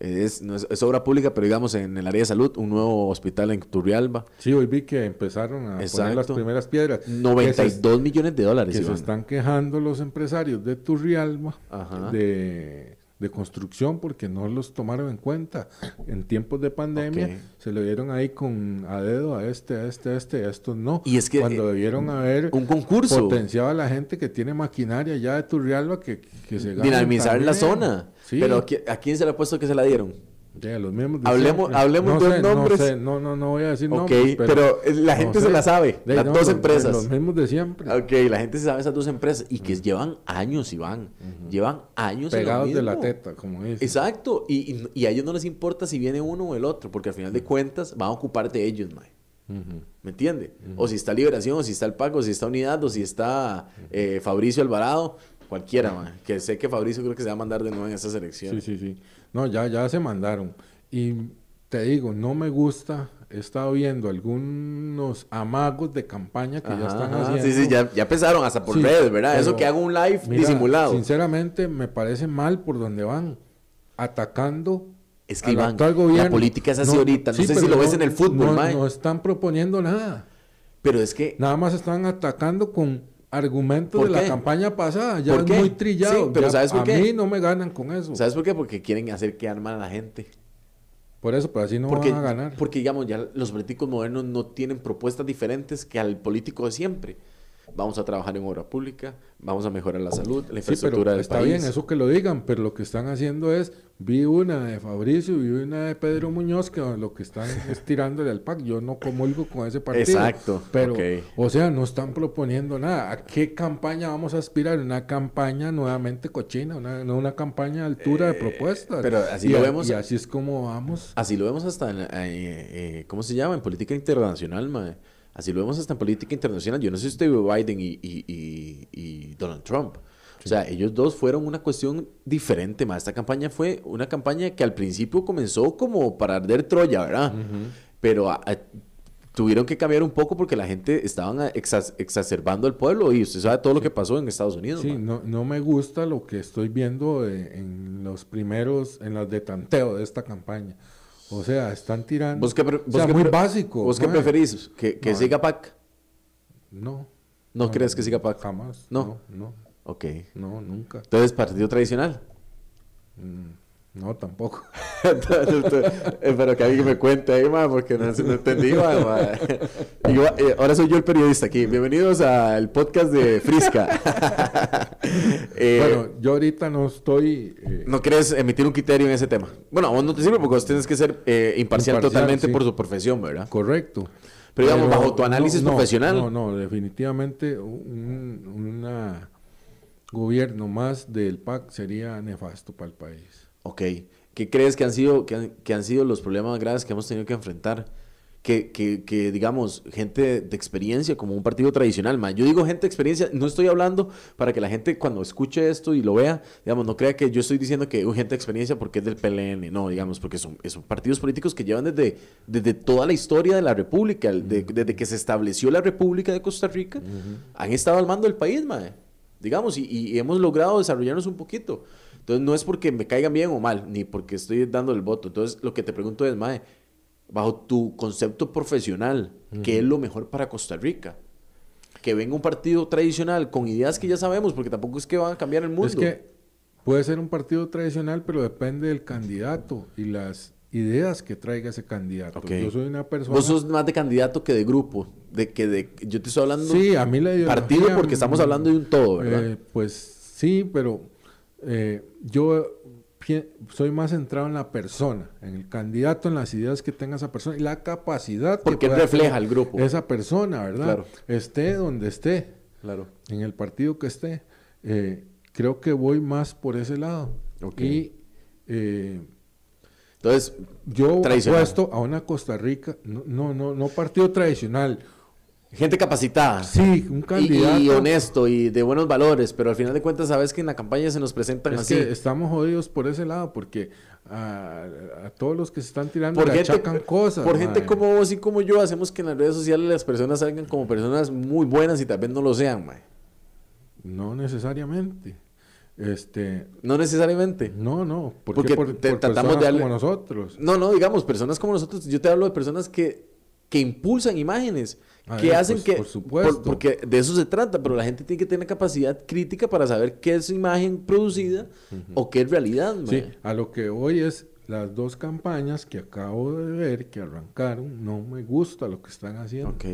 es, no es, es obra pública, pero digamos en el área de salud, un nuevo hospital en Turrialba. sí, hoy vi que empezaron a poner las Exacto. primeras piedras. Que se- 92 millones de dólares. que se Iván. están quejando los empresarios de Turrialba Ajá. de, de construcción porque no los tomaron en cuenta en tiempos de pandemia. Se lo dieron ahí con a dedo a este, a este, a este, a estos no. Y es que, Cuando eh, debieron haber Un concurso. potenciado a la gente que tiene maquinaria ya de Turrialba que, que se dinamizar la zona. Sí. Pero ¿a qui- ¿a quién se le ha puesto que se la dieron? Ya, los mismos de Hablemos- siempre. hablemos no de sé, nombres. No, sé, no, no, no voy a decir nombres. pero, eh, la no gente se sé. la sabe. De- las dos los- empresas. Los mismos de siempre. Ok, la gente se sabe esas dos empresas y que llevan años, Iván. Llevan años en lo Pegados de la teta, como dicen. Exacto. Y, y- y a ellos no les importa si viene uno o el otro, porque al final de cuentas van a ocupar de ellos, mae. ¿Me entiende? O si está Liberación, o si está el Paco, o si está Unidad, o si está eh, Fabricio Alvarado, cualquiera, mae. Que sé que Fabricio creo que se va a mandar de nuevo en esta selección. Sí, sí, sí. No, ya, ya se mandaron. Y te digo, no me gusta. He estado viendo algunos amagos de campaña que ya están ajá. haciendo. Sí, sí, ya, ya empezaron hasta por Sí, redes, ¿verdad? Eso que hago un live Mira, disimulado. Sinceramente, me parece mal por donde van. Atacando. Es que Iván, actual la gobierno. política es así ahorita. No sé si lo ves en el fútbol, no, mae. no están proponiendo nada. Pero es que Nada más están atacando con argumentos ¿Por de la campaña pasada. Ya ¿Por es qué? muy trillado. Sí, pero Ya ¿sabes por a qué? mí no me ganan con eso. ¿Sabes por qué? Porque quieren hacer que arman a la gente. Por eso, pero así no porque, van a ganar. porque, digamos, ya los políticos modernos no tienen propuestas diferentes que al político de siempre. Vamos a trabajar en obra pública, vamos a mejorar la salud, la Sí, infraestructura del está país. bien eso que lo digan, pero lo que están haciendo es, vi una de Fabricio, vi una de Pedro Muñoz, que lo que están es tirándole al PAC. Yo no comulgo con ese partido. Exacto, Pero, o sea, no están proponiendo nada. ¿A qué campaña vamos a aspirar? Una campaña nuevamente cochina, una, no una campaña a altura de propuestas. Eh, pero así Y lo vemos- Y así es como vamos. Así lo vemos hasta en, eh, eh, ¿cómo se llama? En política internacional, mae. Así lo vemos hasta en política internacional. Yo no sé si usted vio Biden y, y- y- y Donald Trump. O sea, ellos dos fueron una cuestión diferente, mae. Esta campaña fue una campaña que al principio comenzó como para arder Troya, ¿verdad? Pero a- a- tuvieron que cambiar un poco porque la gente estaban a- exa- exacerbando el pueblo y usted sabe todo lo que pasó en Estados Unidos. Sí, no, no me gusta lo que estoy viendo de- en los primeros, en las de tanteo de esta campaña. O sea, están tirando. ¿Vos qué, o sea, qué muy básico. ¿Vos qué preferís? ¿Que, que siga PAC? No. ¿No, crees que siga PAC? Jamás. No. No, no, Ok. no, nunca. Entonces, partido tradicional. No, tampoco. Pero que alguien me cuente ahí, ma, porque no, no entendí, yo, eh, ahora soy yo el periodista aquí. Bienvenidos al podcast de Frisca. Eh, bueno, yo ahorita no estoy. eh, ¿No quieres emitir un criterio en ese tema? Bueno, a vos no te sirve porque vos tienes que ser eh, imparcial, Imparcial, totalmente sí. por su profesión, ¿verdad? correcto. Pero digamos, bajo tu análisis no, profesional. No, no, definitivamente un una gobierno más del PAC sería nefasto para el país. Ok. ¿Qué crees que han sido, que han, que han sido los problemas graves que hemos tenido que enfrentar? Que, que, que, digamos, gente de experiencia, como un partido tradicional, ma. Yo digo gente de experiencia, no estoy hablando para que la gente cuando escuche esto y lo vea, digamos, no crea que yo estoy diciendo que es gente de experiencia porque es del PLN, no, digamos, porque son, son partidos políticos que llevan desde, desde toda la historia de la República, de- desde que se estableció la República de Costa Rica, han estado al mando del país, ma. Digamos, y, y hemos logrado desarrollarnos un poquito. Entonces, no es porque me caigan bien o mal, ni porque estoy dando el voto. Entonces, lo que te pregunto es, Mae, bajo tu concepto profesional, ¿qué es lo mejor para Costa Rica? Que venga un partido tradicional con ideas que ya sabemos, porque tampoco es que van a cambiar el mundo. Es que puede ser un partido tradicional, pero depende del candidato y las ideas que traiga ese candidato. Yo soy una persona. Vos sos más de candidato que de grupo. De que de, yo te estoy hablando Sí, a mí la partido porque estamos hablando de un todo, ¿verdad? Eh, pues sí, pero eh, yo soy más centrado en la persona, en el candidato, en las ideas que tenga esa persona y la capacidad que porque refleja al grupo. esa persona, ¿verdad? Claro. Esté donde esté, Claro. en el partido que esté. eh, creo que voy más por ese lado. Ok. Y eh, Entonces, yo apuesto a una Costa Rica, no, no, no, no partido tradicional, gente capacitada. sí, un candidato. Y, honesto y de buenos valores, pero al final de cuentas sabes que en la campaña se nos presentan Es así. que estamos jodidos por ese lado, porque a, a todos los que se están tirando por le gente, achacan cosas. por gente como vos y como yo hacemos que en las redes sociales las personas salgan como personas muy buenas y tal vez no lo sean, mae. No necesariamente. Este, No necesariamente. no, no, porque, Porque por, te- por tratamos de darle- como nosotros. No, no, digamos, personas como nosotros, yo te hablo de personas que, que impulsan imágenes, A que ver, hacen pues, que... por supuesto. porque de eso se trata, pero la gente tiene que tener capacidad crítica para saber qué es imagen producida o qué es realidad, Sí, a lo que hoy es las dos campañas que acabo de ver que arrancaron, no me gusta lo que están haciendo. Ok.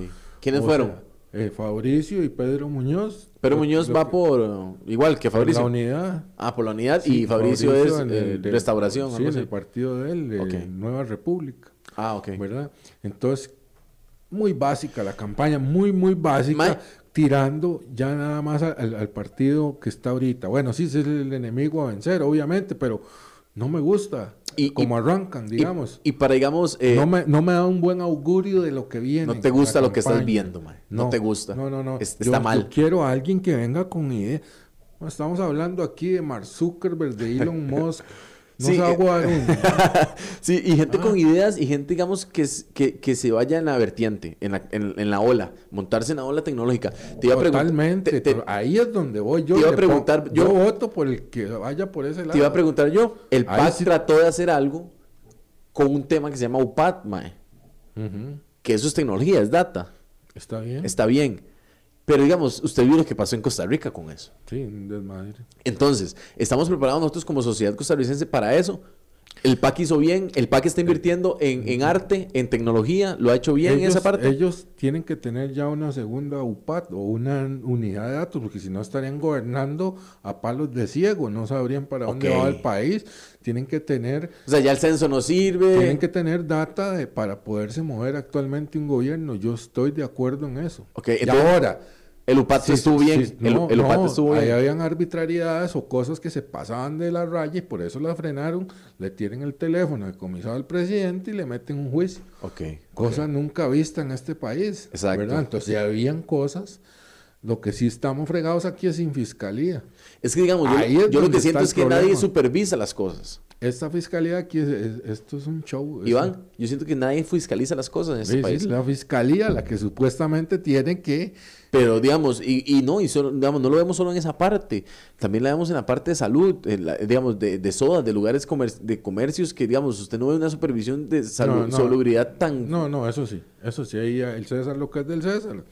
¿Quiénes O fueron? sea, eh, Fabricio y Pedro Muñoz. Pero lo- Muñoz va que- por... uh, igual que por Fabricio. la unidad. Ah, por la unidad. Sí, y Fabricio, es eh, el de- restauración. Sí, en el partido de él, de. Nueva República. Ah, ok. ¿verdad? Entonces, muy básica la campaña, muy, muy básica, tirando ya nada más al, al partido que está ahorita. Bueno, sí, es el enemigo a vencer, obviamente, pero no me gusta Y- como arrancan, digamos. Y, para, digamos... eh, no, me, no me da un buen augurio de lo que viene. no te gusta lo que estás viendo, mae. No, te gusta. No, no, no. Es- Yo- está yo mal. quiero a alguien que venga con ideas. No, estamos hablando aquí de Mark Zuckerberg, de Elon Musk. No Sí, se va a eh, sí, y gente Ah. con ideas y gente, digamos, que, que, que se vaya en la vertiente, en la, en, en la ola, montarse en la ola tecnológica. Te iba a preguntar- Totalmente. te- ahí es donde voy. Yo te iba a pongo- preguntar, yo, yo- voto por el que vaya por ese lado. Te iba a preguntar yo, el PAC sí- trató de hacer algo con un tema que se llama UPAT, mae, Ujú, que eso es tecnología, es data, Está bien. está bien. Pero digamos, usted vio lo que pasó en Costa Rica con eso. Sí, desmadre. Entonces, ¿estamos preparados nosotros como sociedad costarricense para eso? El PAC hizo bien, el PAC está invirtiendo en, en arte, en tecnología, lo ha hecho bien en esa parte. Ellos tienen que tener ya una segunda UPAT o una unidad de datos, porque si no estarían gobernando a palos de ciego, no sabrían para dónde va el país. Tienen que tener... O sea, ya el censo no sirve. Tienen que tener data de, para poderse mover actualmente un gobierno. Yo estoy de acuerdo en eso. Ok, y ahora el UPAT estuvo bien. el, UPAT estuvo bien. Ahí habían arbitrariedades o cosas que se pasaban de la raya y por eso la frenaron. Le tienen el teléfono decomisado al presidente y le meten un juicio. Ok. Cosa nunca vista en este país. Exacto. ¿verdad? Entonces, ya habían cosas. Lo que sí estamos fregados aquí es sin fiscalía. Es que, digamos, yo, yo lo que siento es que nadie supervisa las cosas. Esta fiscalía aquí, esto es un show. Iván, yo siento que nadie fiscaliza las cosas en este país. la fiscalía, la que supuestamente tiene que pero digamos, y, y no, y solo, digamos, no lo vemos solo en esa parte, también la vemos en la parte de salud, digamos, de, de sodas, de lugares de comercios que, digamos, usted no ve una supervisión de salud, salubridad tan... No, no, eso sí, eso sí, ahí el César lo que es del César.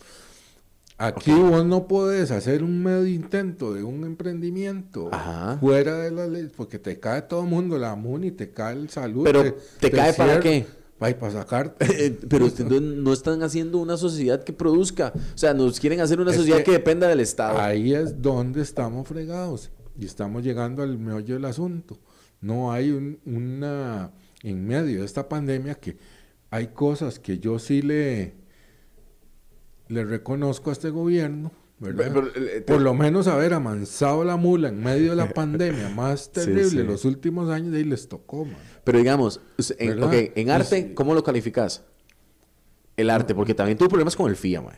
Aquí vos no puedes hacer un medio intento de un emprendimiento fuera de la ley, porque te cae todo el mundo, la MUNI, te cae el salud. Pero, ¿te, cae para qué? Para sacar. Eh, pero no están haciendo una sociedad que produzca. O sea, nos quieren hacer una sociedad que, dependa del Estado. Ahí es donde estamos fregados. Y estamos llegando al meollo del asunto. No hay un, una. En medio de esta pandemia que hay cosas que yo sí le. Le reconozco a este gobierno eh, Por lo menos haber amansado la mula en medio de la pandemia más terrible los últimos años, de ahí les tocó, Pero digamos, en, en arte, ¿cómo lo calificas? El arte, porque también tuvo problemas con el FIA, man.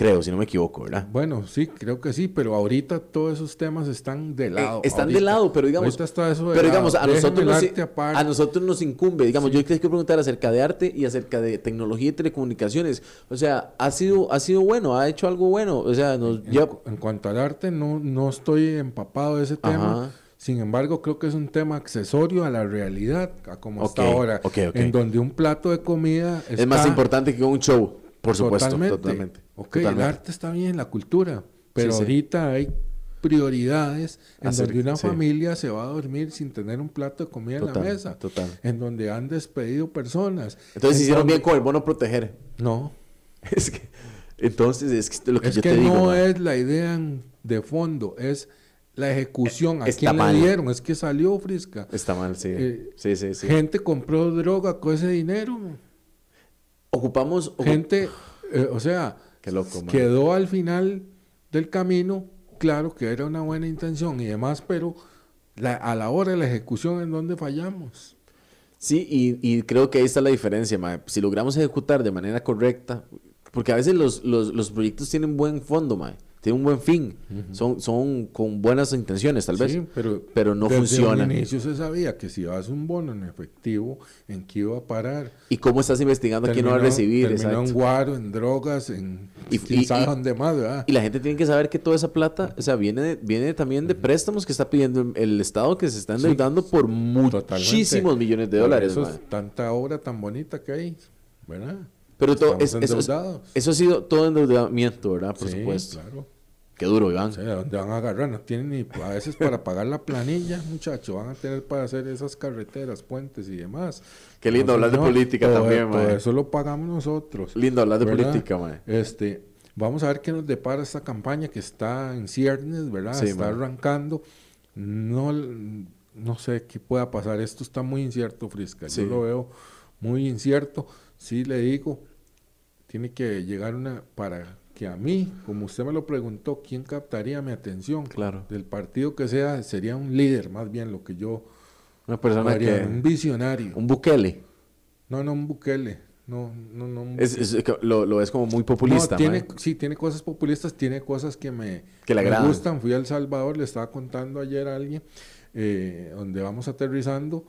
Creo, si no me equivoco, ¿verdad? Bueno, sí, creo que sí, pero ahorita todos esos temas están de eh, lado. están de lado, pero digamos. pero digamos, a nosotros, nos, a nosotros nos incumbe. Digamos, yo quiero preguntar acerca de arte y acerca de tecnología y telecomunicaciones. O sea, ha sido, ha sido bueno, ha hecho algo bueno. O sea, nos, en, en cuanto al arte, no, no estoy empapado de ese tema. Sin embargo, creo que es un tema accesorio a la realidad, a como está ahora. En donde un plato de comida es más importante que un show. Por supuesto, totalmente. Ok, el arte está bien, la cultura, pero ahorita hay prioridades en donde una familia se va a dormir sin tener un plato de comida en la mesa, total. en donde han despedido personas. Entonces hicieron bien con el bono proteger. No. Es que entonces es que lo que es yo que te digo. no es la idea de fondo, es la ejecución. ¿A quién le dieron? Es que salió Frisca. Está mal, sí. Eh, sí, sí, sí. Gente compró droga con ese dinero. Ocupamos... Gente, eh, o sea, quedó al final del camino, claro que era una buena intención y demás, pero a la hora de la ejecución en donde fallamos. Sí, y, creo que ahí está la diferencia, Si logramos ejecutar de manera correcta, porque a veces los, los, los proyectos tienen buen fondo, mae tiene un buen fin, son, son con buenas intenciones tal vez, pero, pero no funciona. Desde inicio se sabía que si vas un bono en efectivo, ¿en qué iba a parar? ¿Y cómo estás investigando quién no va a recibir? Terminó en guaro, en drogas, en y, quién sabe dónde más, ¿verdad? Y la gente tiene que saber que toda esa plata, o sea, viene, viene también de préstamos que está pidiendo el Estado que se están endeudando por muchísimos millones de dólares. Eso es tanta obra tan bonita que hay, ¿verdad? Pero todo, es, eso, eso, ha sido todo endeudamiento, ¿verdad? Por supuesto. Claro. Qué duro, Iván. O ¿dónde van a agarrar? No tienen ni a veces para pagar la planilla, muchachos. Van a tener para hacer esas carreteras, puentes y demás. Qué lindo hablar de política también, todo Eso lo pagamos nosotros. Lindo hablar de política, man. Este, vamos a ver qué nos depara esta campaña que está en ciernes, ¿verdad? está arrancando. No, no sé qué pueda pasar. Esto está muy incierto, Frisca. Yo lo veo muy incierto. Sí, le digo, tiene que llegar una, para que a mí, como usted me lo preguntó, ¿quién captaría mi atención? Claro. Del partido que sea, sería un líder, más bien lo que yo... Una persona que... Un visionario. Un Bukele. No, no, un Bukele. No, no, no. Es, lo, lo es como muy populista. No, tiene, sí, tiene cosas populistas, tiene cosas que me, que le me gustan. Fui a El Salvador, le estaba contando ayer a alguien, eh, donde vamos aterrizando,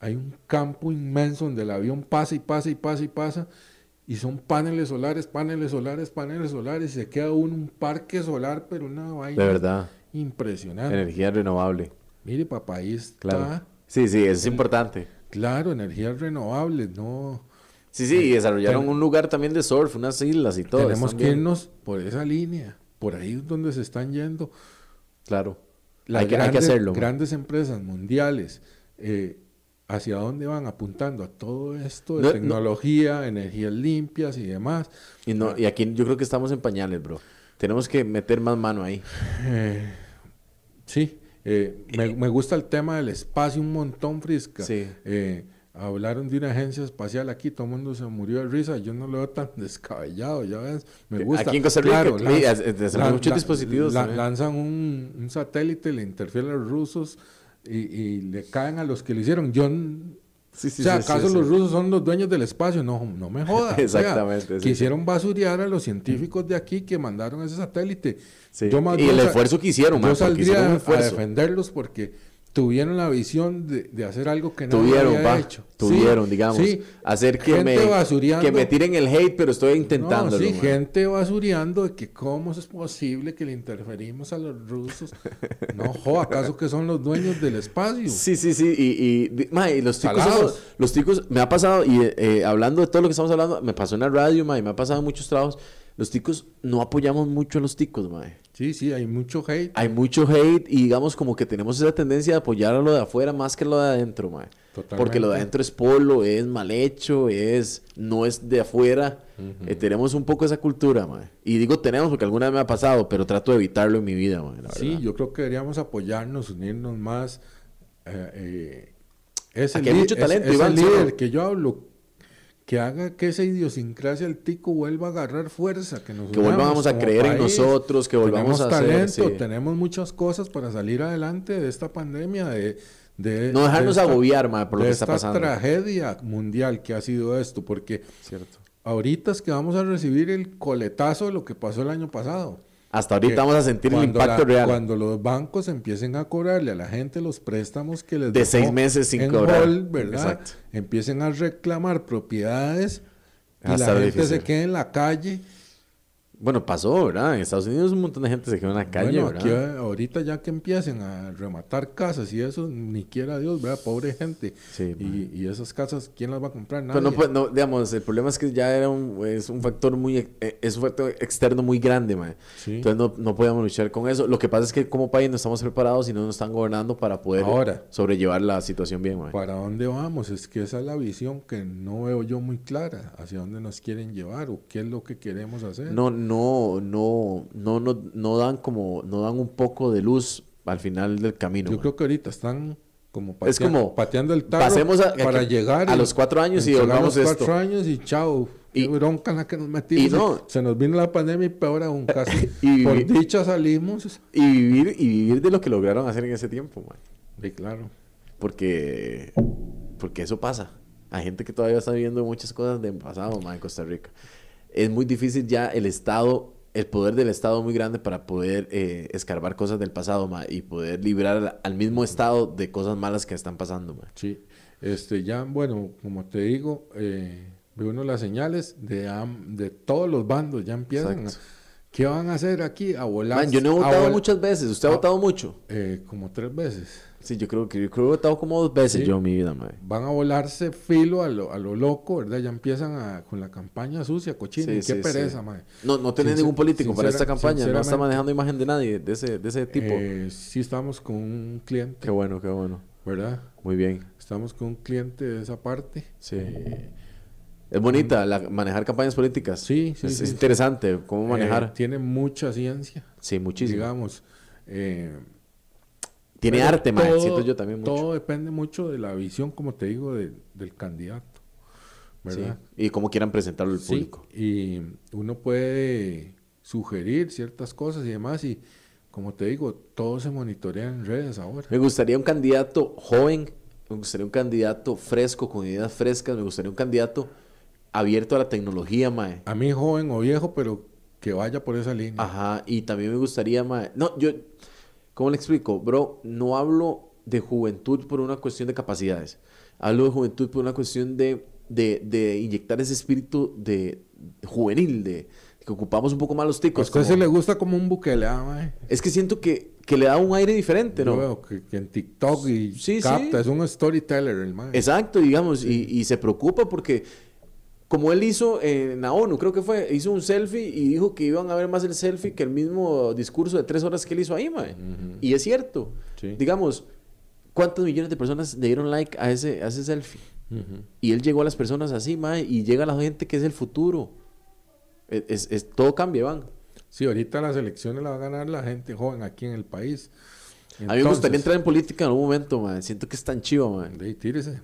hay un campo inmenso donde el avión pasa y pasa y pasa y pasa, y son paneles solares, paneles solares, paneles solares, y se queda uno un parque solar, pero una vaina de verdad. impresionante. Energía renovable. Mire, papá, ahí está. Claro. Sí, sí, eso es importante. Claro, energías renovables, no. Sí, sí, y desarrollaron un lugar también de surf, unas islas y todo. Tenemos que irnos por esa línea, por ahí es donde se están yendo. Claro. Las hay, que, grandes, hacerlo. Grandes empresas mundiales, eh, hacia dónde van apuntando a todo esto de tecnología, energías limpias y demás. Y, no, y aquí yo creo que estamos en pañales, bro. Tenemos que meter más mano ahí. Eh, sí, eh, me, gusta el tema del espacio un montón, Frisca. Sí. Eh, hablaron de una agencia espacial aquí, todo el mundo se murió de risa, yo no lo veo tan descabellado, ya ves, me gusta. Aquí en Costa Rica, claro, muchos dispositivos. lanzan un, un, satélite, le interfieren los rusos y, y, le caen a los que lo hicieron. Yo Sí, sí, o sea, ¿acaso los rusos son los dueños del espacio? No, no me jodas. Exactamente. quisieron basurear a los científicos de aquí que mandaron ese satélite. y el esfuerzo que hicieron, Yo saldría a defenderlos porque tuvieron la visión de, de hacer algo que no había hecho. Tuvieron, digamos. hacer que me, que me tiren el hate, pero estoy intentando. sí, gente basureando de que cómo es posible que le interferimos a los rusos. no, jo, ¿acaso que son los dueños del espacio? Sí, sí, sí. Y, y, los chicos, los chicos, me ha pasado, y eh, hablando de todo lo que estamos hablando, me pasó en la radio, ma, y me ha pasado en muchos trabajos. Los ticos no apoyamos mucho a los ticos, mae. Sí, sí, hay mucho hate. Hay mucho hate y digamos como que tenemos esa tendencia de apoyar a lo de afuera más que lo de adentro, mae. Porque lo de adentro es polo, es mal hecho, es no es de afuera. Eh, tenemos un poco esa cultura, mae. Y digo tenemos porque alguna vez me ha pasado, pero trato de evitarlo en mi vida, mae. sí, yo creo que deberíamos apoyarnos, unirnos más. Eh, eh, Aquí hay mucho talento, es, Iván, líder que yo hablo que haga que esa idiosincrasia del tico vuelva a agarrar fuerza, que nos que volvamos a creer en nosotros, que volvamos a talento, hacer, tenemos muchas cosas para salir adelante de esta pandemia, de, de no dejarnos agobiar, ma, por lo que está pasando. tragedia mundial que ha sido esto, porque Cierto. ahorita es que vamos a recibir el coletazo de lo que pasó el año pasado. Hasta ahorita vamos a sentir el impacto real. Cuando los bancos empiecen a cobrarle a la gente los préstamos que les de seis meses sin cobrar, ¿verdad? Empiecen a reclamar propiedades y la gente se quede en la calle bueno, pasó, ¿verdad? En Estados Unidos un montón de gente se quedó en la calle, bueno, Aquí, ahorita ya que empiecen a rematar casas y eso, ni quiera Dios, ¿verdad? Pobre gente. Sí, y, y, esas casas, ¿quién las va a comprar? Nadie. Pero no, no, digamos, el problema es que ya era un, es un factor muy, eh, es un factor externo muy grande, man. Entonces no, no podíamos luchar con eso. Lo que pasa es que como país no estamos preparados y no nos están gobernando para poder Ahora, sobrellevar la situación bien, man. ¿Para dónde vamos? Es que esa es la visión que no veo yo muy clara, hacia dónde nos quieren llevar o qué es lo que queremos hacer. No, no no, no, no, no, no dan como, no dan un poco de luz al final del camino. Yo creo que ahorita están como, es como pateando el tarro pasemos para llegar a los cuatro años y volvamos esto. cuatro años y chao. Y bronca la que nos metimos. se nos vino la pandemia y peor aún casi. y por dicha salimos. Y vivir, y vivir de lo que lograron hacer en ese tiempo, man. Sí, claro. Porque, porque eso pasa. Hay gente que todavía está viviendo muchas cosas del pasado, man, en Costa Rica es muy difícil ya el Estado, el poder del Estado muy grande para poder eh, escarbar cosas del pasado y poder librar al, mismo Estado de cosas malas que están pasando. Sí, este, ya, bueno, como te digo, eh, ve uno las señales de, de todos los bandos, ya empiezan. ¿Qué van a hacer aquí? A volar. yo no he votado muchas veces. ¿Usted ha votado mucho? Eh, como tres veces. Sí, yo creo que yo creo que he votado como dos veces yo en mi vida, mae. Van a volarse filo a lo, a lo loco, ¿verdad? Ya empiezan a, con la campaña sucia, cochina. qué pereza, mae. No, no tenés ningún político para esta campaña. No está manejando imagen de nadie de ese, de ese tipo. Eh, sí, estamos con un cliente. Qué bueno, qué bueno. ¿Verdad? Muy bien. Estamos con un cliente de esa parte. Sí. Eh, es bonita la, manejar campañas políticas. Sí, sí. Es, interesante cómo manejar. Eh, tiene mucha ciencia. Sí, muchísimo. Digamos. Eh, tiene arte, más siento yo también mucho. Todo depende mucho de la visión, como te digo, del candidato. ¿verdad? Y cómo quieran presentarlo al público. Y uno puede sugerir ciertas cosas y demás. Y como te digo, todo se monitorea en redes ahora. Me gustaría un candidato joven, me gustaría un candidato fresco, con ideas frescas, me gustaría un candidato abierto a la tecnología, mae. A mí joven o viejo, pero que vaya por esa línea. Ajá, y también me gustaría, mae. No, yo ¿Cómo le explico? Bro, no hablo de juventud por una cuestión de capacidades. Hablo de juventud por una cuestión de, de, inyectar ese espíritu de, juvenil, de, que ocupamos un poco más los ticos. Pues como... le gusta como un buquele, ah, Es que siento que, que, le da un aire diferente, ¿no? Yo veo que, en TikTok y capta, es un storyteller el man. Exacto, digamos, y, y, se preocupa porque como él hizo en la ONU, creo que fue, hizo un selfie y dijo que iban a ver más el selfie que el mismo discurso de tres horas que él hizo ahí, mae. Y es cierto. Digamos, ¿cuántos millones de personas le dieron like a ese, a ese selfie? Y él llegó a las personas así, mae, y llega a la gente que es el futuro. E, Es, es- todo cambia, van. Sí, ahorita las elecciones las va a ganar la gente joven aquí en el país. A mí me gustaría entrar en política en algún momento, mae. Siento que es tan chivo, mae. de ahí, tírese.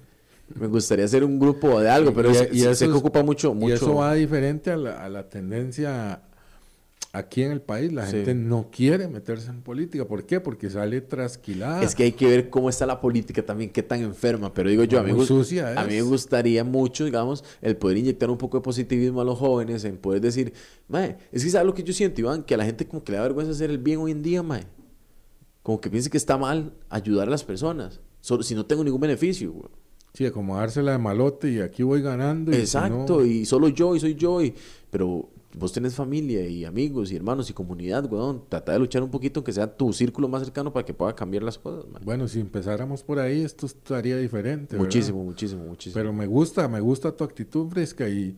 Me gustaría hacer un grupo de algo, pero Y- es- y sé eso que es- ocupa mucho, mucho. Y eso va diferente a la, a la tendencia aquí en el país. La Sí. gente no quiere meterse en política. ¿Por qué? Porque sale trasquilada. Es que hay que ver cómo está la política también, qué tan enferma. Pero digo yo, a mí, me gus- sucia a mí me es. gustaría mucho, digamos, el poder inyectar un poco de positivismo a los jóvenes, en poder decir, mae, es que sabes lo que yo siento, Iván, que a la gente como que le da vergüenza hacer el bien hoy en día, mae. Como que piense que está mal ayudar a las personas, solo si no tengo ningún beneficio, güey. Sí, acomodársela de malote y aquí voy ganando. Y si Exacto, no- y solo yo, y soy yo, y... pero vos tenés familia y amigos y hermanos y comunidad, weón. Trata de luchar un poquito, que sea tu círculo más cercano para que pueda cambiar las cosas, mae. Bueno, si empezáramos por ahí, esto estaría diferente. ¿verdad? Muchísimo, muchísimo, muchísimo. Pero me gusta, me gusta tu actitud fresca y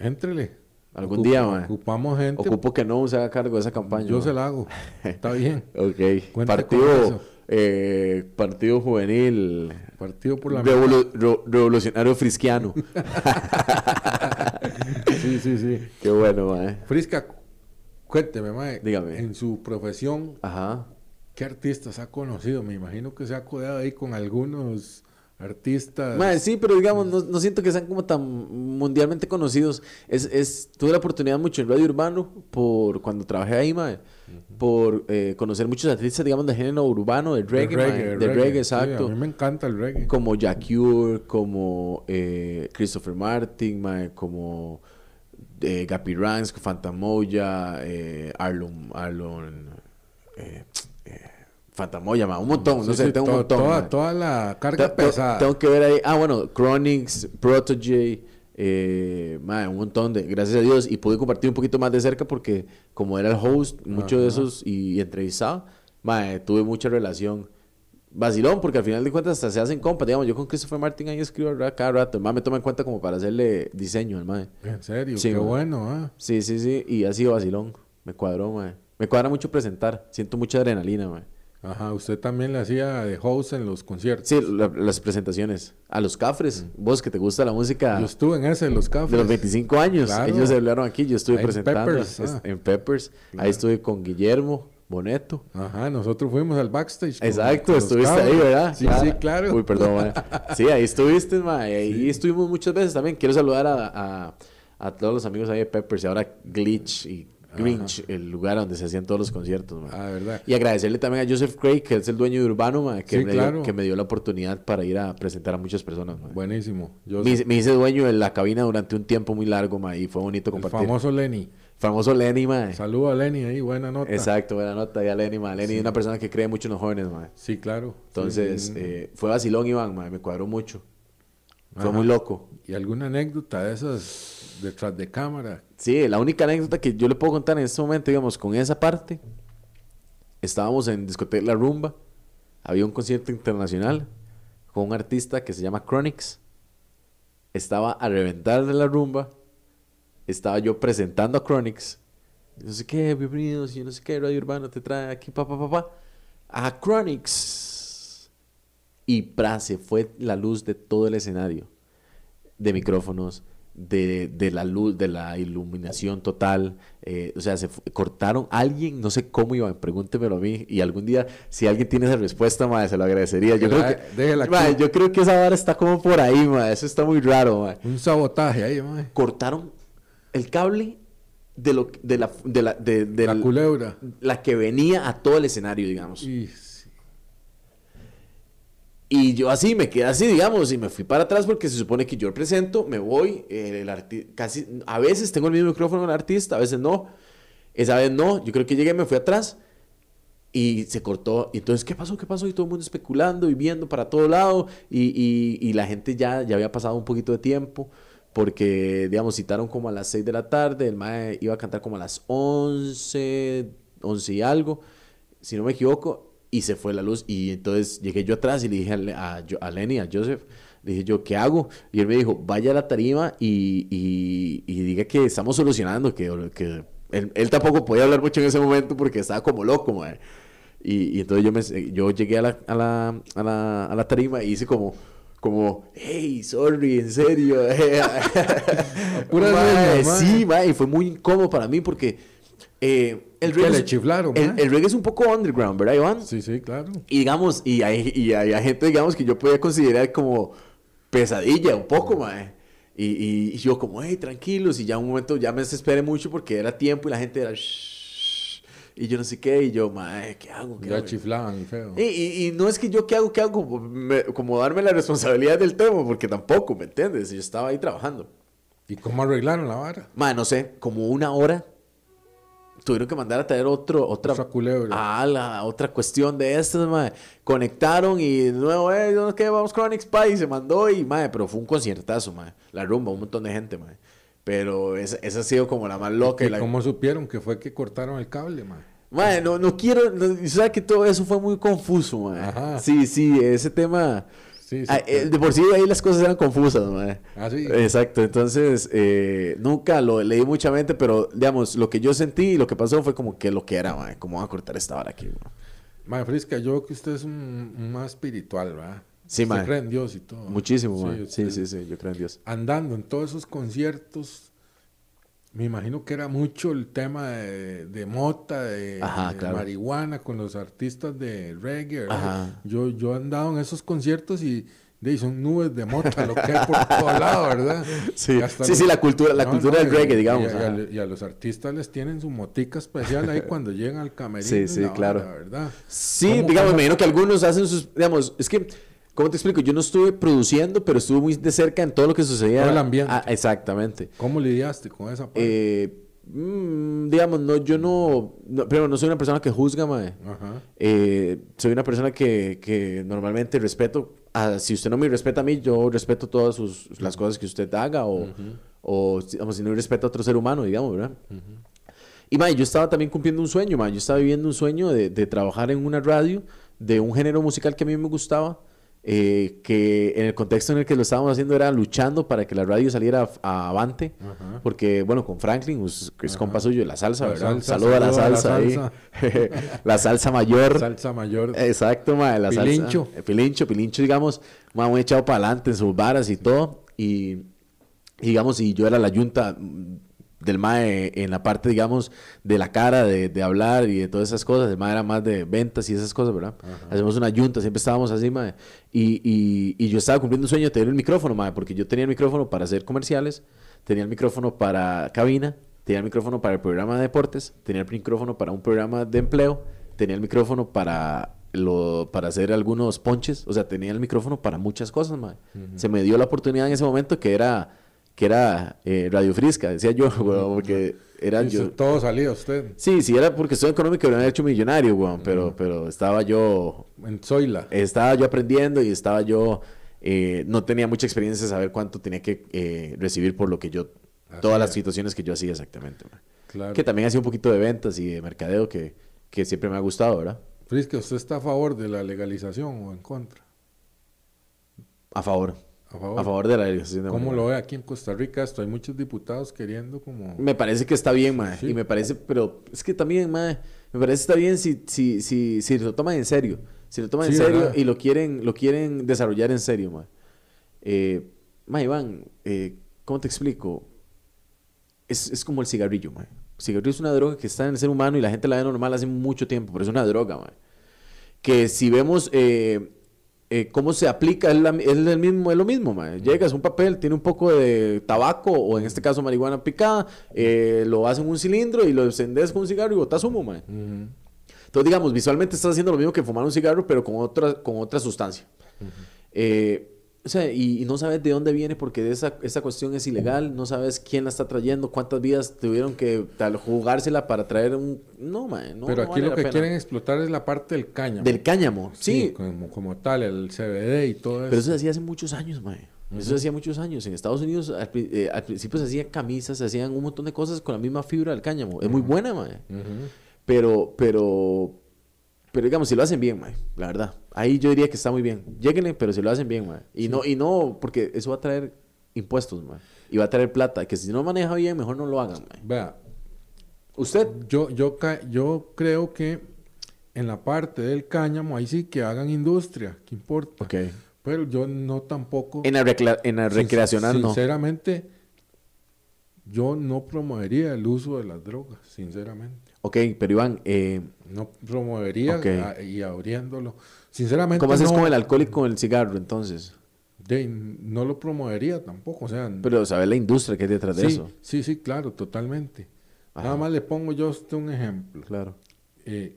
éntrele. Algún día, mae. Ocupamos gente. Ocupo que no se haga cargo de esa campaña. yo se la hago. Está bien. Ok. Cuenta partido. Eh, partido juvenil. Partido por la revolu- revolucionario frisquiano. Sí, sí, sí. Qué bueno, mae. Frisca, cuénteme, mae. Dígame. En su profesión, Ajá. ¿qué artistas ha conocido? Me imagino que se ha codeado ahí con algunos artistas. Sí, pero digamos, no, no siento que sean como tan mundialmente conocidos. Es, es, tuve la oportunidad mucho en Radio Urbano, por cuando trabajé ahí, mae, por eh, conocer muchos artistas, digamos, de género urbano, de de reggae, mae, de reggae, exacto. a mí me encanta el reggae. como Jack Cure, como eh, Christopher Martin, como eh, Gappy Ranks, Fantamoya, eh, Arlon, Arlon eh, eh, Fantamoya, mae, un montón, no Sí, sé, sí, tengo un montón. Toda, toda la carga pesada. Tengo que ver ahí, ah, bueno, Chronix, Protege, eh, un montón de, gracias a Dios, y pude compartir un poquito más de cerca porque como era el host, muchos de esos y, y entrevistado, mae, tuve mucha relación. Vacilón, porque al final de cuentas hasta se hacen compas. Digamos, yo con Christopher Martin ahí escribo cada rato. El mae me toma en cuenta como para hacerle diseño al mae. En serio, Sí, qué mae. bueno, ¿ah? Sí, sí, sí. Y ha sido vacilón. Me cuadró, mae. Me cuadra mucho presentar. Siento mucha adrenalina, mae. Ajá, usted también le hacía de host en los conciertos. Sí, la- las presentaciones. A los cafres. Vos que te gusta la música Yo estuve en ese, en los cafés. de los 25 años. Claro. Ellos se hablaron aquí. Yo estuve en presentando Peppers, ah. en Peppers. Ahí estuve con Guillermo Boneto. Ajá, nosotros fuimos al backstage. con- Exacto, con estuviste cabros. ahí, ¿verdad? Sí, sí, claro. Uy, perdón, mae. Sí, ahí estuviste, mae. y Ahí estuvimos muchas veces también. Quiero saludar a, a, a todos los amigos ahí de Peppers y ahora Glitch y Grinch, el lugar donde se hacían todos los conciertos. Ah, verdad. Y agradecerle también a Joseph Craig, que es el dueño de Urbano, que, Sí, me claro. dio, que me dio la oportunidad para ir a presentar a muchas personas. Buenísimo. Yo Me, hice- me hice dueño de la cabina durante un tiempo muy largo, mae, y fue bonito el compartir. famoso Lenny. Famoso Lenny, mae. Saludo a Lenny ahí, buena nota. Exacto, buena nota. Ya Lenny, mae. Lenny es una persona que cree mucho en los jóvenes. Sí, claro. Entonces, Sí, eh, fue vacilón, Iván, me cuadró mucho. Fue Ajá. muy loco. ¿Y alguna anécdota de esas detrás de cámara? Sí, la única anécdota que yo le puedo contar en este momento, digamos, con esa parte, estábamos en Discoteca La Rumba, había un concierto internacional con un artista que se llama Chronix, estaba a reventar de la rumba, estaba yo presentando a Chronix, no sé qué, bienvenidos, y no sé qué, Radio Urbano te trae aquí, papá, papá, a Chronix. Y pra, se fue la luz de todo el escenario, de micrófonos, de, de la luz, de la iluminación total. eh, o sea, se cortaron alguien, no sé cómo iban, pregúntemelo a mí. Y algún día, si alguien tiene esa respuesta, madre, se lo agradecería. Yo, creo que. Mae, yo creo que esa vara está como por ahí, madre. Eso está muy raro, madre. Un sabotaje ahí. Cortaron el cable de, lo, de, la, de, la, de, de La la- culebra. la que venía a todo el escenario, digamos. Y, Y yo así, me quedé así, digamos, y me fui para atrás porque se supone que yo presento, me voy, eh, el arti- casi, a veces tengo el mismo micrófono del artista, a veces no. Esa vez no, yo creo que llegué, me fui atrás y se cortó. Entonces, ¿qué pasó? ¿Qué pasó? Y todo el mundo especulando y viendo para todo lado. Y, y- y la gente ya, ya había pasado un poquito de tiempo porque, digamos, citaron como a las 6 de la tarde, el mae iba a cantar como a las 11, 11 y algo, si no me equivoco, y se fue la luz. Y entonces llegué yo atrás y le dije a, a, a Lenny, a Joseph, le dije yo, ¿qué hago? Y él me dijo, vaya a la tarima y, y- y diga que estamos solucionando, que, que él, él tampoco podía hablar mucho en ese momento porque estaba como loco. Y, y entonces yo, me, yo llegué a la, a, la, a, la, a la tarima y hice como, como, hey, sorry, en serio. Pura serio, mae. sí, y fue muy incómodo para mí porque eh, el, ¿Qué reggae le es- chiflaron, el, mae? el reggae es un poco underground, ¿verdad, Iván? Sí, sí, claro. Y digamos, y hay, y hay, gente, digamos, que yo podía considerar como pesadilla un poco, mae. Y, y, y yo como, hey, tranquilos, y ya un momento ya me desesperé mucho porque era tiempo y la gente era, "Shh", y yo no sé qué, y yo, mae, ¿qué hago? ¿Qué Ya hago?" chiflaban y feo. Y, y, y no es que yo qué hago, qué hago, como, me- como darme la responsabilidad del tema, porque tampoco, ¿me entiendes? Yo estaba ahí trabajando. ¿Y cómo arreglaron la vara? Mae, no sé, como una hora tuvieron que mandar a traer otro, otra, Otra culebra. Ah, la otra cuestión de estas, mae. Conectaron y de nuevo, eh, ¿no? ¿qué? Vamos con Onyx Pie y se mandó y, mae, pero fue un conciertazo, mae. La rumba, un montón de gente, mae. Pero esa, esa ha sido como la más loca. ¿Y y la... cómo supieron que fue que cortaron el cable, man? Mae, no, no quiero, no, sabes que todo eso fue muy confuso, mae. Ajá. Sí, sí, ese tema... Sí, sí. Ah, eh, de por sí ahí las cosas eran confusas, mae. Ah, sí. Exacto, entonces eh, nunca lo leí mucha mente, pero digamos, lo que yo sentí y lo que pasó fue como que lo que era, mae. ¿Cómo van a cortar esta vara aquí, mae? Mae, Frisca, yo creo que usted es un, más espiritual, ¿verdad? Sí, mae. cree en Dios y todo. Muchísimo, mae. Sí, usted- sí, sí, yo creo en Dios. Andando en todos esos conciertos, me imagino que era mucho el tema de, de mota, de, Ajá, de claro. marihuana con los artistas de reggae. Yo, yo he andado en esos conciertos y de son nubes de mota, lo que hay por todo lado, ¿verdad? Sí, sí, los- sí, la cultura, la No, cultura no, del reggae, y digamos. Y a, ajá. y a los artistas les tienen su motica especial ahí cuando llegan al camerino. Sí, sí, la claro. ¿verdad? Sí, ¿Cómo- digamos, me imagino que algunos hacen sus, digamos, es que, ¿cómo te explico? Yo no estuve produciendo, pero estuve muy de cerca en todo lo que sucedía. Todo el ambiente. Ah, exactamente. ¿Cómo lidiaste con esa parte? Eh, mm, digamos, no, yo no, no, primero, no soy una persona que juzga, mae. Ajá. Eh, soy una persona que, que normalmente respeto. a- si usted no me respeta a mí, yo respeto todas sus, las cosas que usted haga o, o digamos, si no respeto a otro ser humano, digamos, ¿verdad? Y mae, yo estaba también cumpliendo un sueño, mae. Yo estaba viviendo un sueño de, de trabajar en una radio de un género musical que a mí me gustaba. Eh, que en el contexto en el que lo estábamos haciendo era luchando para que la radio saliera a, a avante. Ajá. Porque, bueno, con Franklin, pues, que es compa suyo, la salsa, La ¿verdad? Saludo a la salsa, ahí. la salsa mayor. Salsa mayor. Exacto, mae, la Pilincho. salsa. eh, Pilincho, Pilincho, digamos, mae, muy echado para adelante en sus varas y todo. Y, y digamos, y yo era la yunta del mae en la parte, digamos, de la cara, de, de hablar y de todas esas cosas. El mae era más de ventas y esas cosas, ¿verdad? Hacemos una yunta, siempre estábamos así, mae. Y, y, y yo estaba cumpliendo un sueño de tener el micrófono, mae, porque yo tenía el micrófono para hacer comerciales, tenía el micrófono para cabina, tenía el micrófono para el programa de deportes, tenía el micrófono para un programa de empleo, tenía el micrófono para lo, para hacer algunos ponches, o sea, tenía el micrófono para muchas cosas, mae. Se me dio la oportunidad en ese momento que era que era eh, Radio Frisca, decía yo, weón, porque era Y yo. Todo salía usted Sí, sí, era porque estoy económico, me había hecho millonario, weón, pero, pero estaba yo, en Zoila. estaba yo aprendiendo y estaba yo, eh, no tenía mucha experiencia de saber cuánto tenía que eh, recibir por lo que yo, todas las situaciones que yo hacía exactamente, mae. Claro. Que también hacía un poquito de ventas y de mercadeo que, que siempre me ha gustado, ¿verdad? Frisca, ¿usted está a favor de la legalización o en contra? A favor, A favor. a favor de la legalización de ¿Cómo marihuana. lo ve aquí en Costa Rica esto? Hay muchos diputados queriendo como... Me parece que está bien, mae. Sí. Y me parece, pero es que también, mae, me parece que está bien si, si, si, si lo toman en serio. Si lo toman en serio ¿verdad? y lo quieren, lo quieren desarrollar en serio, mae. Eh, mae, Iván, eh, ¿cómo te explico? Es, es como el cigarrillo, mae. El cigarrillo es una droga que está en el ser humano y la gente la ve normal hace mucho tiempo, pero es una droga, mae. Que si vemos eh, eh, cómo se aplica, es, la- es el mismo, es lo mismo, mae. Llegas, un papel, tiene un poco de tabaco, o en este caso marihuana picada, eh, lo haces en un cilindro y lo encendes con un cigarro y botas humo, mae. Ujú. Entonces, digamos, visualmente estás haciendo lo mismo que fumar un cigarro, pero con otra, con otra sustancia. Eh, o sea, y, y no sabes de dónde viene porque esa, esa cuestión es ilegal, no sabes quién la está trayendo, cuántas vidas tuvieron que tal, jugársela para traer un... No, man, no, Pero no aquí vale lo que pena. quieren explotar es la parte del cáñamo. Del cáñamo, sí. como, como tal, el CBD y todo eso. Pero eso se hacía hace muchos años, mae. Eso se hacía muchos años. En Estados Unidos, al, eh, al principio se hacían camisas, se hacían un montón de cosas con la misma fibra del cáñamo. Es muy buena, mae. Ujú. Pero, pero, pero digamos, si lo hacen bien, mae, la verdad. Ahí yo diría que está muy bien. Lléguenle, pero si lo hacen bien, mae. Y no, y no, porque eso va a traer impuestos, mae. Y va a traer plata. Que si no maneja bien, mejor no lo hagan, mae. Vea, Usted, yo, yo, yo creo que en la parte del cáñamo, ahí sí que hagan industria, ¿qué importa? Ok. Pero yo no tampoco... En la, en la sin- recreacional no. Sinceramente, yo no promovería el uso de las drogas, sinceramente. Ok, pero Iván, eh, No promovería a- y abriéndolo. Sinceramente, ¿cómo haces no, con el alcohol y con el cigarro entonces? de- no lo promovería tampoco. O sea, Pero sabes la industria que hay detrás de eso. sí, sí, claro, totalmente. Ajá. Nada más le pongo yo a usted un ejemplo. Claro. Eh,